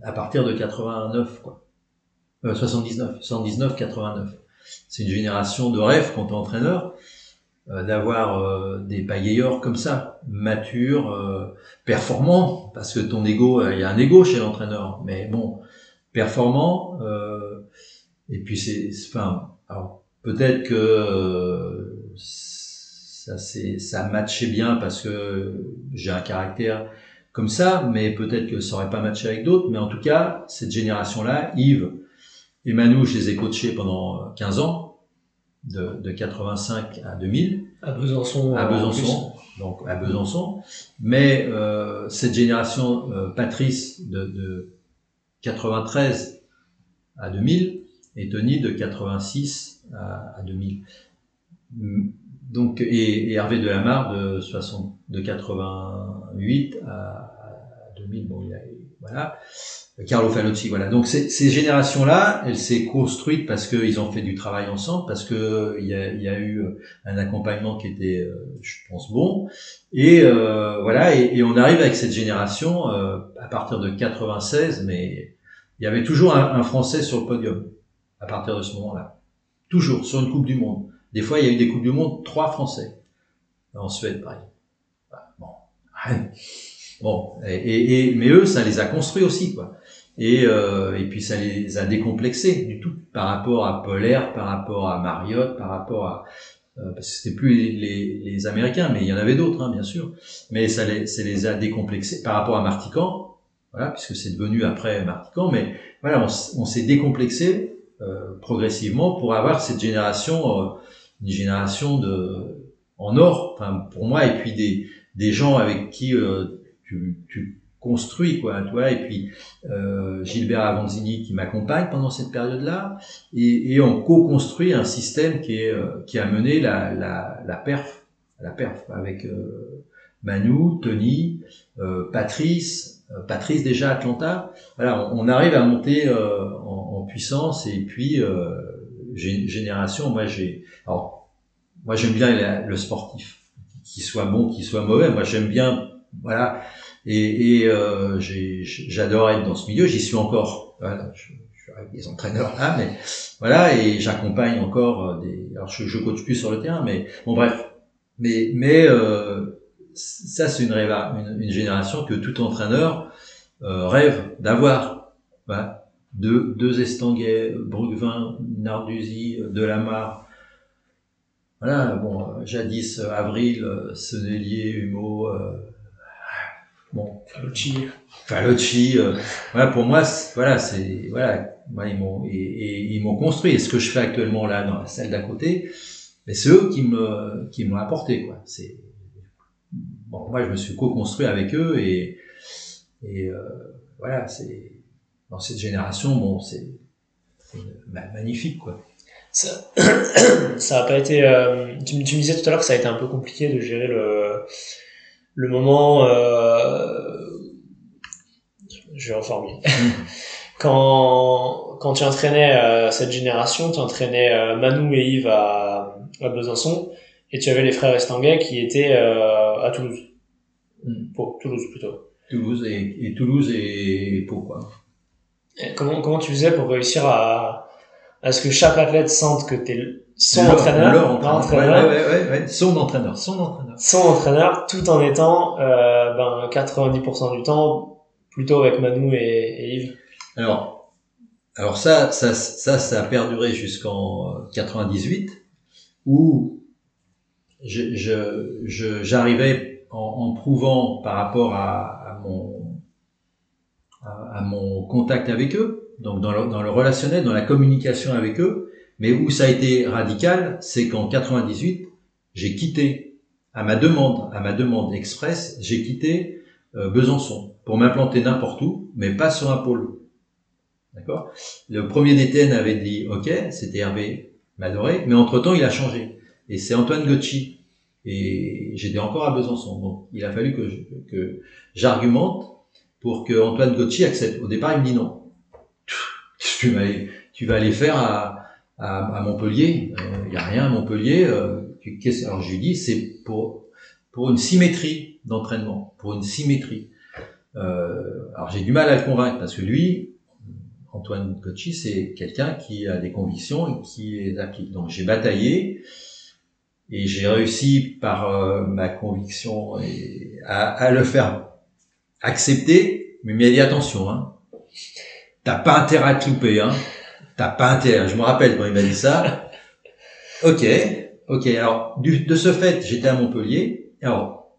[SPEAKER 2] à partir de 89, quoi. Euh, 79, 79, 89. C'est une génération de rêve quand t'es entraîneur, euh, d'avoir euh, des pagayeurs comme ça, matures, euh, performants, parce que ton ego, il y a un ego chez l'entraîneur, mais bon, performant, et puis c'est, enfin, alors peut-être que ça c'est, ça matchait bien parce que j'ai un caractère comme ça, mais peut-être que ça aurait pas matché avec d'autres. Mais en tout cas, cette génération-là, Yves et Manu, je les ai coachés pendant 15 ans, de, de 85 à 2000.
[SPEAKER 1] À Besançon.
[SPEAKER 2] À Besançon. Donc à Besançon. Mais euh, cette génération, euh, Patrice, de, de 93 à 2000, et Tony de 86 à, à 2000. Donc, et, et Hervé Delamarre de 60, de 88 à, à 2000. Bon, il a, voilà. Carlo Falozzi, voilà. Donc ces, générations-là, elles s'est construite parce qu'ils ont fait du travail ensemble, parce que il y a, y a, eu un accompagnement qui était, je pense, bon. Et euh, voilà. Et, et, on arrive avec cette génération euh, à partir de 96, mais il y avait toujours un, un Français sur le podium à partir de ce moment-là. Toujours sur une Coupe du Monde. Des fois, il y a eu des Coupes du Monde, trois Français. En Suède, par exemple. Bon. [laughs] Bon. Et, et, mais eux, ça les a construits aussi, quoi. Et, euh, et puis ça les a décomplexés du tout par rapport à Polaire, par rapport à Marriott, par rapport à euh, parce que c'était plus les, les, les, Américains, mais il y en avait d'autres, hein, bien sûr. Mais ça les, ça les a décomplexés par rapport à Martican, voilà, puisque c'est devenu après Martican. Mais voilà, on, on s'est décomplexé euh, progressivement pour avoir cette génération, euh, une génération de en or, enfin pour moi, et puis des des gens avec qui euh, tu, tu construit quoi tu et puis euh, Gilbert Avanzini qui m'accompagne pendant cette période là et, et on co-construit un système qui est euh, qui a mené la, la, la perf la perf avec euh, Manu Tony euh, Patrice euh, Patrice déjà Atlanta. Voilà on, on arrive à monter euh, en, en, puissance et puis génération moi j'ai alors moi j'aime bien le sportif qu'il soit bon qu'il soit mauvais moi j'aime bien voilà et, et euh, j'adore être dans ce milieu. J'y suis encore. Voilà, je, je, suis avec des entraîneurs là, mais voilà, et j'accompagne encore euh, des. Alors je, je coach plus sur le terrain, mais bon bref. Mais mais euh, ça c'est une, une, une génération que tout entraîneur euh, rêve d'avoir. Voilà. Deux, deux Estanguet, Brugvin, Narduzzi, Delamare, voilà, bon, jadis Avril, Senelier, Humeau, euh,
[SPEAKER 1] bon. Falocci
[SPEAKER 2] Falocci euh, voilà pour moi voilà c'est voilà moi, ils m'ont et, et, ils m'ont construit. Et ce que je fais actuellement là dans la salle d'à côté mais c'est eux qui me qui m'ont apporté quoi. C'est bon moi je me suis co-construit avec eux et et euh, voilà c'est dans cette génération bon c'est magnifique quoi
[SPEAKER 1] ça [coughs] ça a pas été euh, tu, tu me disais tout à l'heure que ça a été un peu compliqué de gérer le le moment, euh, je vais reformuler. [laughs] quand, quand tu entraînais euh, cette génération, tu entraînais Manu et Yves à, à Besançon, et tu avais les frères Estanguet qui étaient à Toulouse. Mm. Pau, Toulouse plutôt.
[SPEAKER 2] Toulouse et, et Toulouse et Pau, quoi.
[SPEAKER 1] Et comment, comment tu faisais pour réussir à, à ce que chaque athlète sente que tu es son leur, entraîneur,
[SPEAKER 2] leur entraîneur, entraîneur ouais, ouais, ouais, son entraîneur, son entraîneur,
[SPEAKER 1] son entraîneur, tout en étant euh, ben 90% du temps plutôt avec Manu et, et, Yves.
[SPEAKER 2] Alors, alors ça, ça, ça, ça a perduré jusqu'en 98 où je, je, j'arrivais en, en, prouvant par rapport à, à mon à, mon contact avec eux, donc dans le, dans le relationnel, dans la communication avec eux, mais où ça a été radical, c'est qu'en 98, j'ai quitté, à ma demande, à ma demande express, j'ai quitté euh, Besançon pour m'implanter n'importe où, mais pas sur un pôle. D'accord? Le premier DTN avait dit OK, c'était Hervé Madoré, mais entre-temps, il a changé. Et c'est Antoine Gocci. Et j'étais encore à Besançon. Donc, il a fallu que j'argumente pour que Antoine Gocci accepte. Au départ, il me dit non. Tu vas aller, tu vas aller faire à, à, Montpellier. Il euh, n'y a rien à Montpellier. Euh, alors, je lui dis, c'est pour, pour une symétrie d'entraînement, pour une symétrie. Euh, alors, j'ai du mal à le convaincre parce que lui, Antoine Gocci, c'est quelqu'un qui a des convictions et qui les applique. Donc, j'ai bataillé. Et j'ai réussi par euh, ma conviction à, à, le faire accepter, mais il m'a dit attention, hein, t'as pas intérêt à te louper, hein, t'as pas intérêt. Je me rappelle quand il m'a dit ça. Ok, ok. Alors de ce fait, j'étais à Montpellier. Alors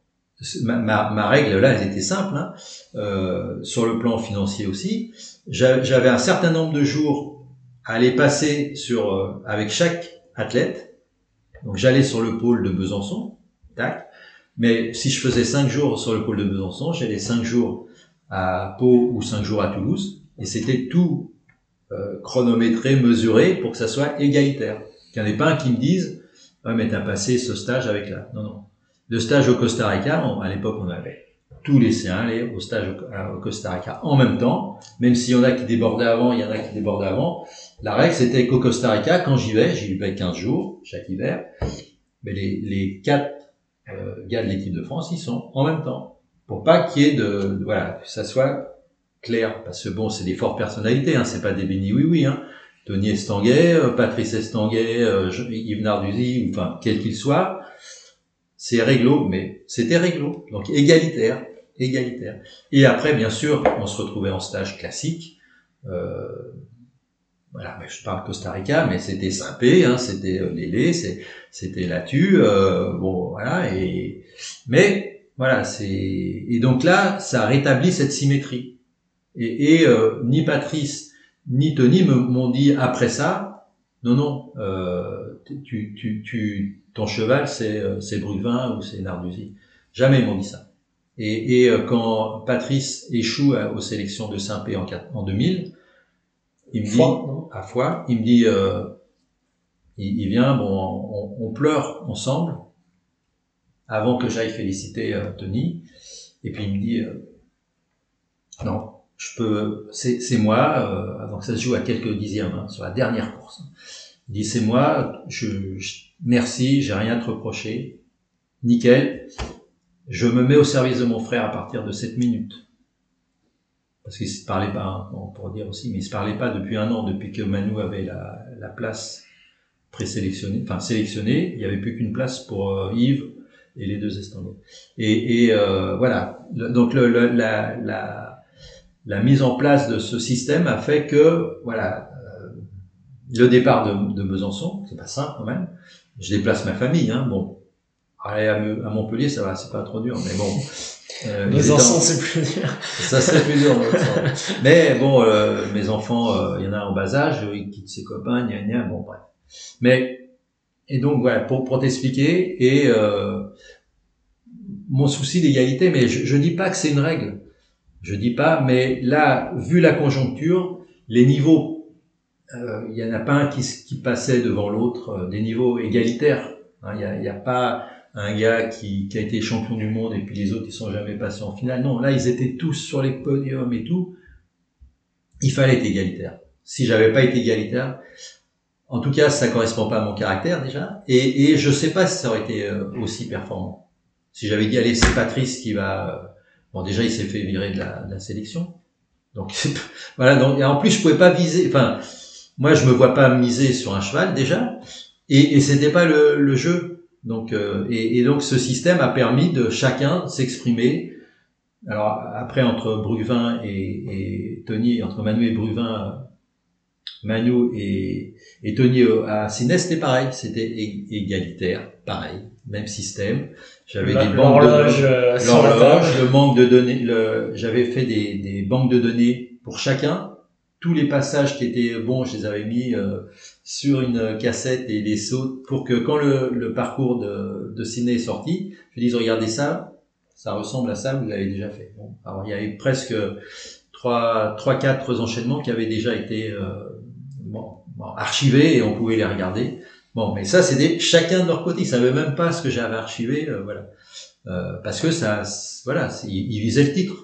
[SPEAKER 2] ma, règle là, elle était simple, hein, euh, sur le plan financier aussi. J'avais un certain nombre de jours à aller passer sur euh, avec chaque athlète donc j'allais sur le pôle de Besançon, tac. Mais si je faisais cinq jours sur le pôle de Besançon, j'allais cinq jours à Pau ou cinq jours à Toulouse, et c'était tout euh, chronométré, mesuré pour que ça soit égalitaire. Qu'il n'y en ait pas un qui me dise ouais mais t'as passé ce stage avec là. Non non. Le stage au Costa Rica, à l'époque on avait tous les lycéens aller au stage au, Costa Rica en même temps, même s'il y en a qui débordaient avant, il y en a qui débordaient avant. La règle, c'était qu'au Costa Rica, quand j'y vais, j'y vais 15 jours chaque hiver, mais les, les quatre euh, gars de l'équipe de France, ils sont en même temps. Pour pas qu'il y ait de, voilà, que ça soit clair. Parce que bon, c'est des fortes personnalités, hein, c'est pas des bénis oui-oui, hein. Tony Estanguet, euh, Patrice Estanguet, euh, Yves Narduzzi, enfin, quel qu'il soit, c'est réglo, mais c'était réglo. Donc égalitaire égalitaire. Et après, bien sûr, on se retrouvait en stage classique. Euh, voilà, mais je parle Costa Rica, mais c'était Saint-Pé, hein, c'était euh, Lélé, c'était Latu, euh, bon, voilà, et mais voilà, c'est et donc là, ça rétablit cette symétrie. Et, et euh, ni Patrice ni Tony m'ont dit après ça, non, non, euh, tu, tu, tu, ton cheval c'est euh, c'est Bruvin ou c'est Narduzzi. Jamais ils m'ont dit ça. Et, et euh, quand Patrice échoue aux sélections de Saint-Pé en, en 2000, il me dit, à foi, il me dit, euh, il, il, vient, bon, on, on, pleure ensemble, avant que j'aille féliciter euh, Tony, et puis il me dit, euh, non, je peux, c'est moi, euh, avant que ça se joue à quelques dixièmes, hein, sur la dernière course. Il dit, c'est moi, je, je merci, j'ai rien à te reprocher, nickel, je me mets au service de mon frère à partir de cette minute. Parce qu'il se parlait pas, on pourrait dire aussi, mais il se parlait pas depuis un an, depuis que Manu avait la, la place présélectionnée, enfin sélectionnée, il n'y avait plus qu'une place pour euh, Yves et les deux Estoniens. Et, et euh, voilà, donc le, le, la, la, la, mise en place de ce système a fait que, voilà, euh, le départ de, de Besançon, c'est pas simple quand même, je déplace ma famille, hein, bon, Aller à, Montpellier, ça va, c'est pas trop dur, mais bon. [laughs]
[SPEAKER 1] Euh, mes enfants, c'est plus dur.
[SPEAKER 2] Ça serait plus dur. [laughs] mais bon, euh, mes enfants, euh, il y en a en bas âge, ils quittent ses copains, gna gna, bon bref. Mais et donc voilà, pour, pour t'expliquer, et euh, mon souci d'égalité, mais je, je dis pas que c'est une règle, je dis pas, mais là, vu la conjoncture, les niveaux, euh, il y en a pas un qui, qui passait devant l'autre, des niveaux égalitaires. Hein, il n'y a, y a pas un gars qui, qui, a été champion du monde et puis les autres ils sont jamais passés en finale. Non, là ils étaient tous sur les podiums et tout. Il fallait être égalitaire. Si j'avais pas été égalitaire, en tout cas ça correspond pas à mon caractère déjà. Et, et je sais pas si ça aurait été euh, aussi performant. Si j'avais dit allez c'est Patrice qui va, euh, bon déjà il s'est fait virer de la, de la sélection. Donc [laughs] voilà donc et en plus je pouvais pas viser. Enfin moi je me vois pas miser sur un cheval déjà. Et, et c'était pas le, le jeu donc, euh, et, et, donc ce système a permis de chacun s'exprimer. Alors après entre Bruvin et, et, Tony, entre Manu et Bruvin, Manu et, et Tony à Sines, c'était pareil, c'était égalitaire, pareil, même système. J'avais des banques de euh, l'horloge, le manque de données, j'avais fait des, des banques de données pour chacun tous les passages qui étaient bons, je les avais mis euh, sur une cassette et les sauts pour que quand le, le parcours de, de ciné est sorti, je dise regardez ça, ça ressemble à ça, vous l'avez déjà fait. Bon, alors il y avait presque trois, trois, quatre enchaînements qui avaient déjà été euh, bon, archivés et on pouvait les regarder. Bon, mais ça, c'était chacun de leur côté. Ils savaient même pas ce que j'avais archivé, euh, voilà, euh, parce que ça, voilà, ils, visaient le titre.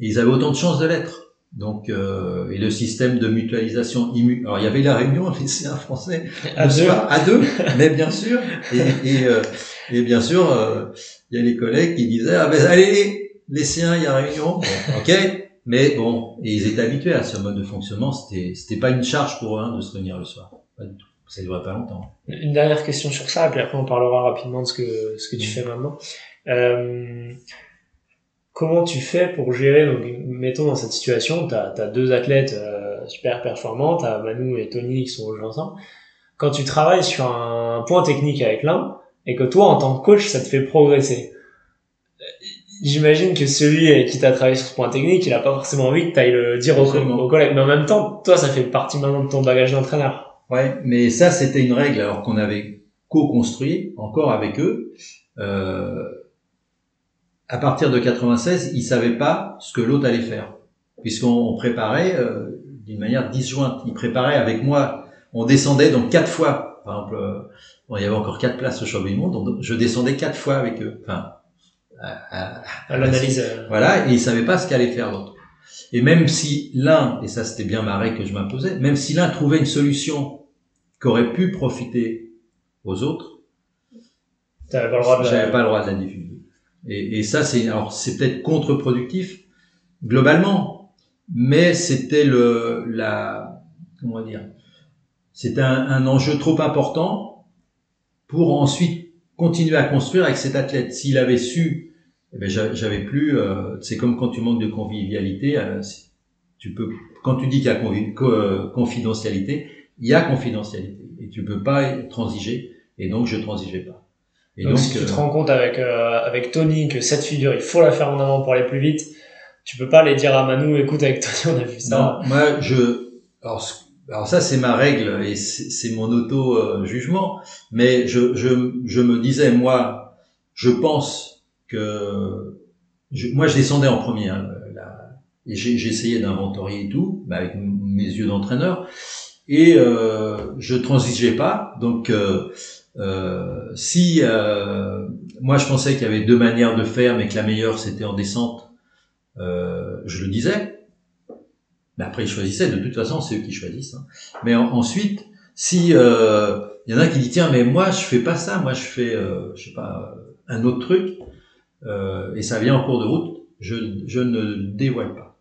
[SPEAKER 2] Et ils avaient autant de chances de l'être. Donc, euh, et le système de mutualisation immu. Alors, il y avait la réunion, un français
[SPEAKER 1] à deux,
[SPEAKER 2] à deux, mais bien sûr. Et, et, euh, et bien sûr, euh, il y a les collègues qui disaient ah ben allez les siens, il y a réunion. ok, mais bon, et ils étaient habitués à ce mode de fonctionnement. C'était c'était pas une charge pour eux hein, de se réunir le soir. Pas du tout. Ça durait pas longtemps.
[SPEAKER 1] Une dernière question sur ça, et puis après on parlera rapidement de ce que ce que tu fais maintenant. Euh, comment tu fais pour gérer, donc mettons dans cette situation, tu as, deux athlètes euh, super performants, tu as Manu et Tony qui sont aujourd'hui ensemble. Quand tu travailles sur un point technique avec l'un, et que toi en tant que coach, ça te fait progresser, j'imagine que celui qui t'a travaillé sur ce point technique, il a pas forcément envie que tu ailles le dire aux, aux, collègues. Mais en même temps, toi, ça fait partie maintenant de ton bagage d'entraîneur.
[SPEAKER 2] Ouais, mais ça, c'était une règle alors qu'on avait co-construit encore avec eux. Euh, à partir de 96, ils savaient pas ce que l'autre allait faire, puisqu'on préparait euh, d'une manière disjointe. Ils préparaient avec moi. On descendait donc quatre fois. Par exemple, euh, bon, il y avait encore quatre places au championnat du monde, donc je descendais quatre fois avec eux. Enfin,
[SPEAKER 1] à, à, l'analyse. Euh.
[SPEAKER 2] Voilà, et ils savaient pas ce qu'allait faire l'autre. Et même si l'un, et ça c'était bien marré que je m'imposais, même si l'un trouvait une solution qui aurait pu profiter aux autres,
[SPEAKER 1] j'avais pas le droit de
[SPEAKER 2] la, pas le droit de la diffuser. Et, et ça, c'est alors c'est peut-être contre-productif globalement, mais c'était le la comment dire, c'était un, un, enjeu trop important pour ensuite continuer à construire avec cet athlète. S'il avait su, eh ben j'avais plus. Euh, c'est comme quand tu manques de convivialité. Euh, tu peux quand tu dis qu'il y a euh, confidentialité, il y a confidentialité et tu peux pas transiger. Et donc je transigeais pas.
[SPEAKER 1] Et donc, si tu te rends compte avec euh, avec Tony que cette figure, il faut la faire en avant pour aller plus vite, tu peux pas aller dire à Manu, écoute, avec Tony, on a vu
[SPEAKER 2] ça. Non, moi, je, alors, alors ça, c'est ma règle et c'est mon auto-jugement, mais je, je, je me disais, moi, je pense que, je, moi, je descendais en premier, hein, et essayé d'inventorier et tout, bah, avec mes yeux d'entraîneur, et euh, je transigeais pas, donc euh, euh, si euh, moi je pensais qu'il y avait deux manières de faire, mais que la meilleure c'était en descente, euh, je le disais. Mais après ils choisissaient. De toute façon, c'est eux qui choisissent. Hein. Mais ensuite, si euh, il y en a qui dit tiens, mais moi je fais pas ça, moi je fais, euh, je sais pas, un autre truc, et ça vient en cours de route, je, je ne le dévoile pas.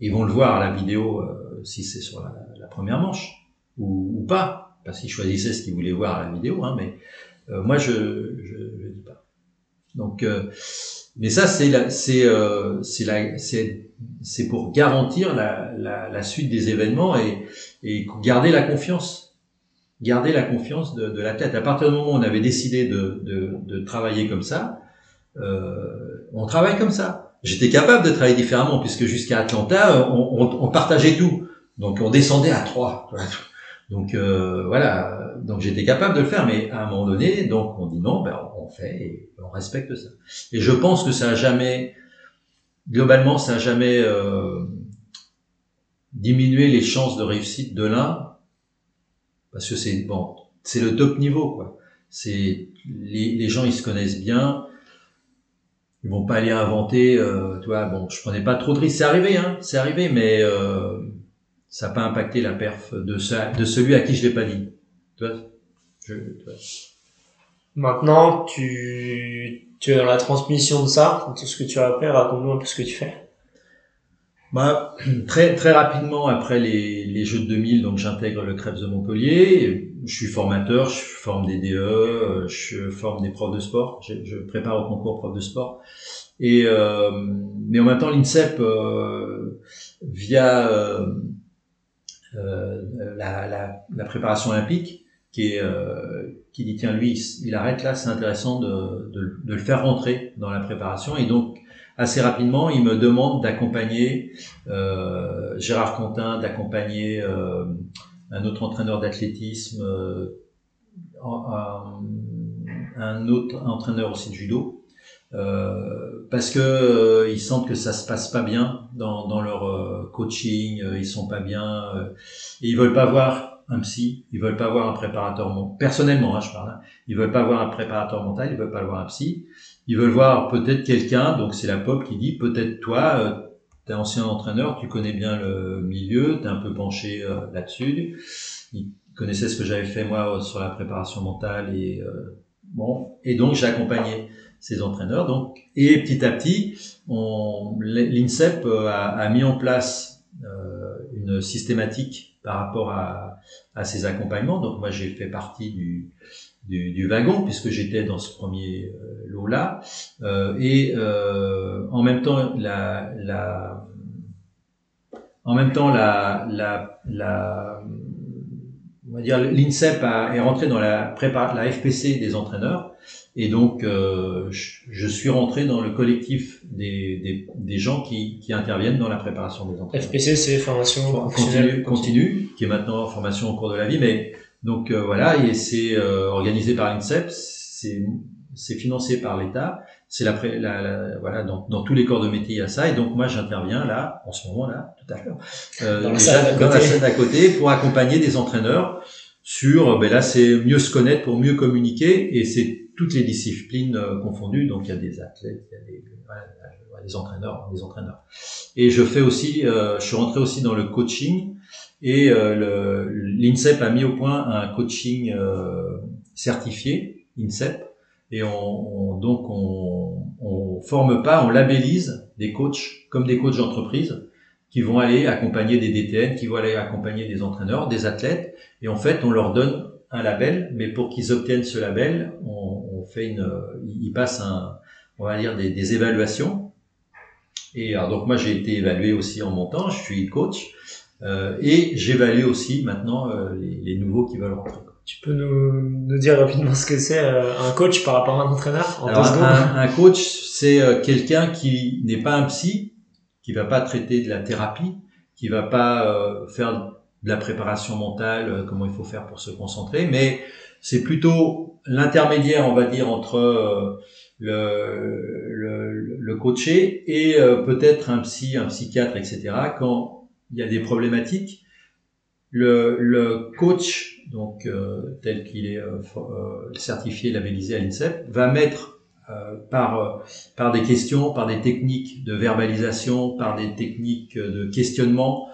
[SPEAKER 2] Ils vont le voir à la vidéo si c'est sur la, la, première manche ou, ou pas parce qu'ils choisissaient ce qu'ils voulaient voir à la vidéo, hein, mais euh, moi je, je dis pas. Donc, euh, mais ça c'est c'est euh, c'est c'est pour garantir la, la, la, suite des événements et, et garder la confiance, garder la confiance de, de l'athlète. À partir du moment où on avait décidé de, de, de travailler comme ça, euh, on travaille comme ça. J'étais capable de travailler différemment puisque jusqu'à Atlanta, on, on, on, partageait tout. Donc on descendait à trois. Donc euh, voilà, donc j'étais capable de le faire, mais à un moment donné, donc on dit non, ben on fait et on respecte ça. Et je pense que ça a jamais, globalement, ça a jamais euh, diminué les chances de réussite de l'un, parce que c'est bon, c'est le top niveau quoi. C'est les, gens ils se connaissent bien, ils vont pas aller inventer, euh, tu vois. Bon, je prenais pas trop de risques, c'est arrivé, hein, c'est arrivé, mais euh, ça n'a pas impacté la perf de, de celui à qui je l'ai pas dit. Tu vois, je,
[SPEAKER 1] Maintenant, tu, tu es dans la transmission de ça, tout ce que tu as appris, raconte-nous un peu ce que tu fais.
[SPEAKER 2] Bah, [clears throat] très très rapidement après les, les Jeux de 2000, donc j'intègre le Krebs de Montpellier. Je suis formateur, je forme des DE, je forme des profs de sport. Je, je prépare au concours prof de sport. Et euh, mais en même temps, l'INSEP euh, via euh, la, la, la, préparation olympique, qui est euh, qui dit tiens lui il arrête là, c'est intéressant de, de, de, le faire rentrer dans la préparation. Et donc assez rapidement il me demande d'accompagner euh, Gérard Contin, d'accompagner euh, un autre entraîneur d'athlétisme, euh, un, autre entraîneur aussi de judo. euh, parce que euh, ils sentent que ça se passe pas bien dans, dans leur euh, coaching, ils sont pas bien, et ils veulent pas voir un psy, ils veulent pas voir un préparateur mental. Personnellement, hein, je parle. Hein, ils veulent pas voir un préparateur mental, ils veulent pas voir un psy. Ils veulent voir peut-être quelqu'un. Donc c'est la pop qui dit peut-être toi, tu es ancien entraîneur, tu connais bien le milieu, tu es un peu penché là-dessus. Ils connaissaient ce que j'avais fait moi sur la préparation mentale et bon, et donc j'ai accompagné ces entraîneurs. Donc, et petit à petit, l'INSEP euh, a, a, mis en place euh, une systématique par rapport à, à, ces accompagnements. Donc moi, j'ai fait partie du, du, du wagon puisque j'étais dans ce premier euh, lot-là. Euh, et euh, en même temps, la, la, en même temps, la, la, la on va dire l'INSEP est rentré dans la prépa, la FPC des entraîneurs et donc, euh, je, suis rentré dans le collectif des, des, des gens qui, qui, interviennent dans la préparation des entraînements.
[SPEAKER 1] FPC, c'est formation
[SPEAKER 2] continue, continue, qui est maintenant formation au cours de la vie. Mais donc euh, voilà, et c'est euh, organisé par l'INSEP, c'est financé par l'État. C'est la, la, voilà dans, dans, tous les corps de métier il y a ça. Et donc moi, j'interviens là, en ce moment là, tout à l'heure, euh, dans, la salle d'à côté pour accompagner des entraîneurs sur, ben là, c'est mieux se connaître pour mieux communiquer, et c'est toutes les disciplines euh, confondues. Donc il y a des athlètes, il y a des, des entraîneurs, des entraîneurs. Et je fais aussi, euh, je suis rentré aussi dans le coaching et euh, l'INSEP a mis au point un coaching euh, certifié, INSEP, et on, donc on, on forme pas, on labellise des coachs comme des coachs d'entreprise qui vont aller accompagner des DTN, qui vont aller accompagner des entraîneurs, des athlètes, et en fait on leur donne un label, mais pour qu'ils obtiennent ce label, fait une, il passe un, on va dire des, des évaluations. Et alors donc moi j'ai été évalué aussi en montant, je suis coach euh, et j'évalue aussi maintenant euh, les, les, nouveaux qui veulent rentrer.
[SPEAKER 1] Tu peux nous, nous dire rapidement ce que c'est euh, un coach par rapport à un entraîneur
[SPEAKER 2] en alors, un, un, coach, c'est euh, quelqu'un qui n'est pas un psy, qui va pas traiter de la thérapie, qui va pas faire de la préparation mentale, comment il faut faire pour se concentrer, mais c'est plutôt l'intermédiaire, on va dire, entre euh, le, le, le coaché et euh, peut-être un psy, un psychiatre, etc. Quand il y a des problématiques, le, le coach, donc euh, tel qu'il est certifié, labellisé à l'INSEP, va mettre par, par des questions, par des techniques de verbalisation, par des techniques de questionnement,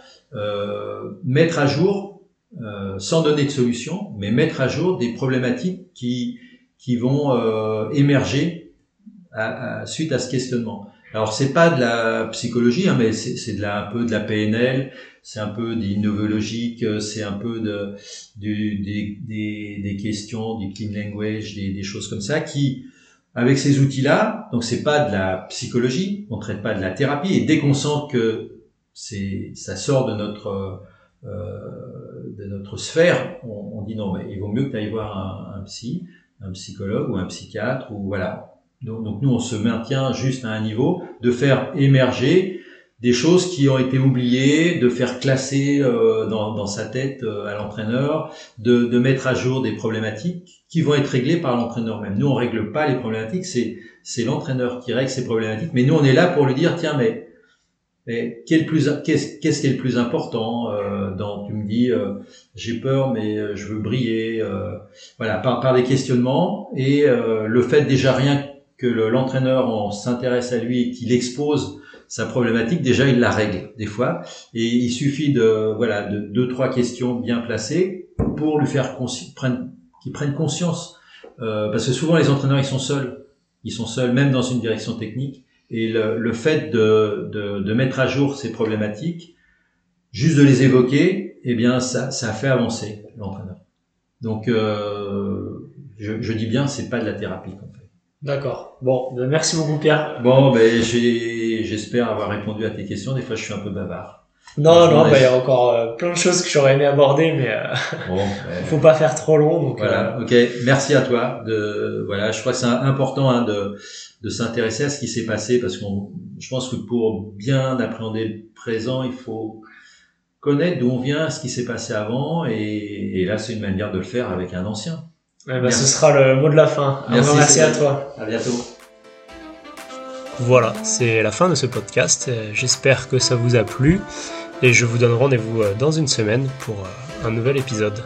[SPEAKER 2] mettre à jour euh, sans donner de solution, mais mettre à jour des problématiques qui, qui vont euh, émerger à, à, suite à ce questionnement. Alors c'est pas de la psychologie, hein, mais c'est de un peu de la PNL, c'est un peu d'innovologique, c'est un peu de, du, des, des, des, questions du clean language, des, des, choses comme ça, qui, avec ces outils-là, donc c'est pas de la psychologie, on traite pas de la thérapie, et dès qu'on sent que c'est, ça sort de notre euh, de notre sphère, on, on, dit non, mais il vaut mieux que tu ailles voir un, un, psy, un psychologue ou un psychiatre, ou voilà. Donc, donc, nous, on se maintient juste à un niveau de faire émerger des choses qui ont été oubliées, de faire classer euh, dans, dans, sa tête euh, à l'entraîneur, de, de, mettre à jour des problématiques qui vont être réglées par l'entraîneur même. Nous, on règle pas les problématiques, c'est c'est l'entraîneur qui règle ces problématiques, mais nous, on est là pour lui dire, tiens, mais qu'est-ce qu'est-ce qui est le plus important euh, dans tu me dis euh, j'ai peur mais euh, je veux briller euh, voilà par, par des questionnements et euh, le fait déjà rien que l'entraîneur s'intéresse à lui et qu'il expose sa problématique déjà il la règle des fois. Et il suffit de voilà de deux trois questions bien placées pour lui faire prenne qu'il prenne conscience. Parce que souvent les entraîneurs ils sont seuls. Ils sont seuls même dans une direction technique et le, le fait de, de, de, mettre à jour ces problématiques, juste de les évoquer, eh bien, ça, ça fait avancer l'entraîneur. Donc, euh, je, je, dis bien, c'est pas de la thérapie qu'on fait.
[SPEAKER 1] D'accord. Bon, ben merci beaucoup Pierre.
[SPEAKER 2] Bon, ben j'espère avoir répondu à tes questions. Des fois, je suis un peu bavard.
[SPEAKER 1] Non, non, bah, il y a encore euh, plein de choses que j'aurais aimé aborder, mais euh, bon, [laughs] faut pas faire trop long. Donc,
[SPEAKER 2] voilà, euh, ok. Merci à toi. De, voilà, je crois que c'est important hein, de, de s'intéresser à ce qui s'est passé parce qu'on, je pense que pour bien appréhender le présent, il faut connaître d'où on vient, ce qui s'est passé avant, et, et là, c'est une manière de le faire avec un ancien.
[SPEAKER 1] Eh ben, ce sera le mot de la fin.
[SPEAKER 2] Merci,
[SPEAKER 1] merci à toi.
[SPEAKER 2] À bientôt.
[SPEAKER 1] Voilà, c'est la fin de ce podcast. J'espère que ça vous a plu et je vous donne rendez-vous dans une semaine pour un nouvel épisode.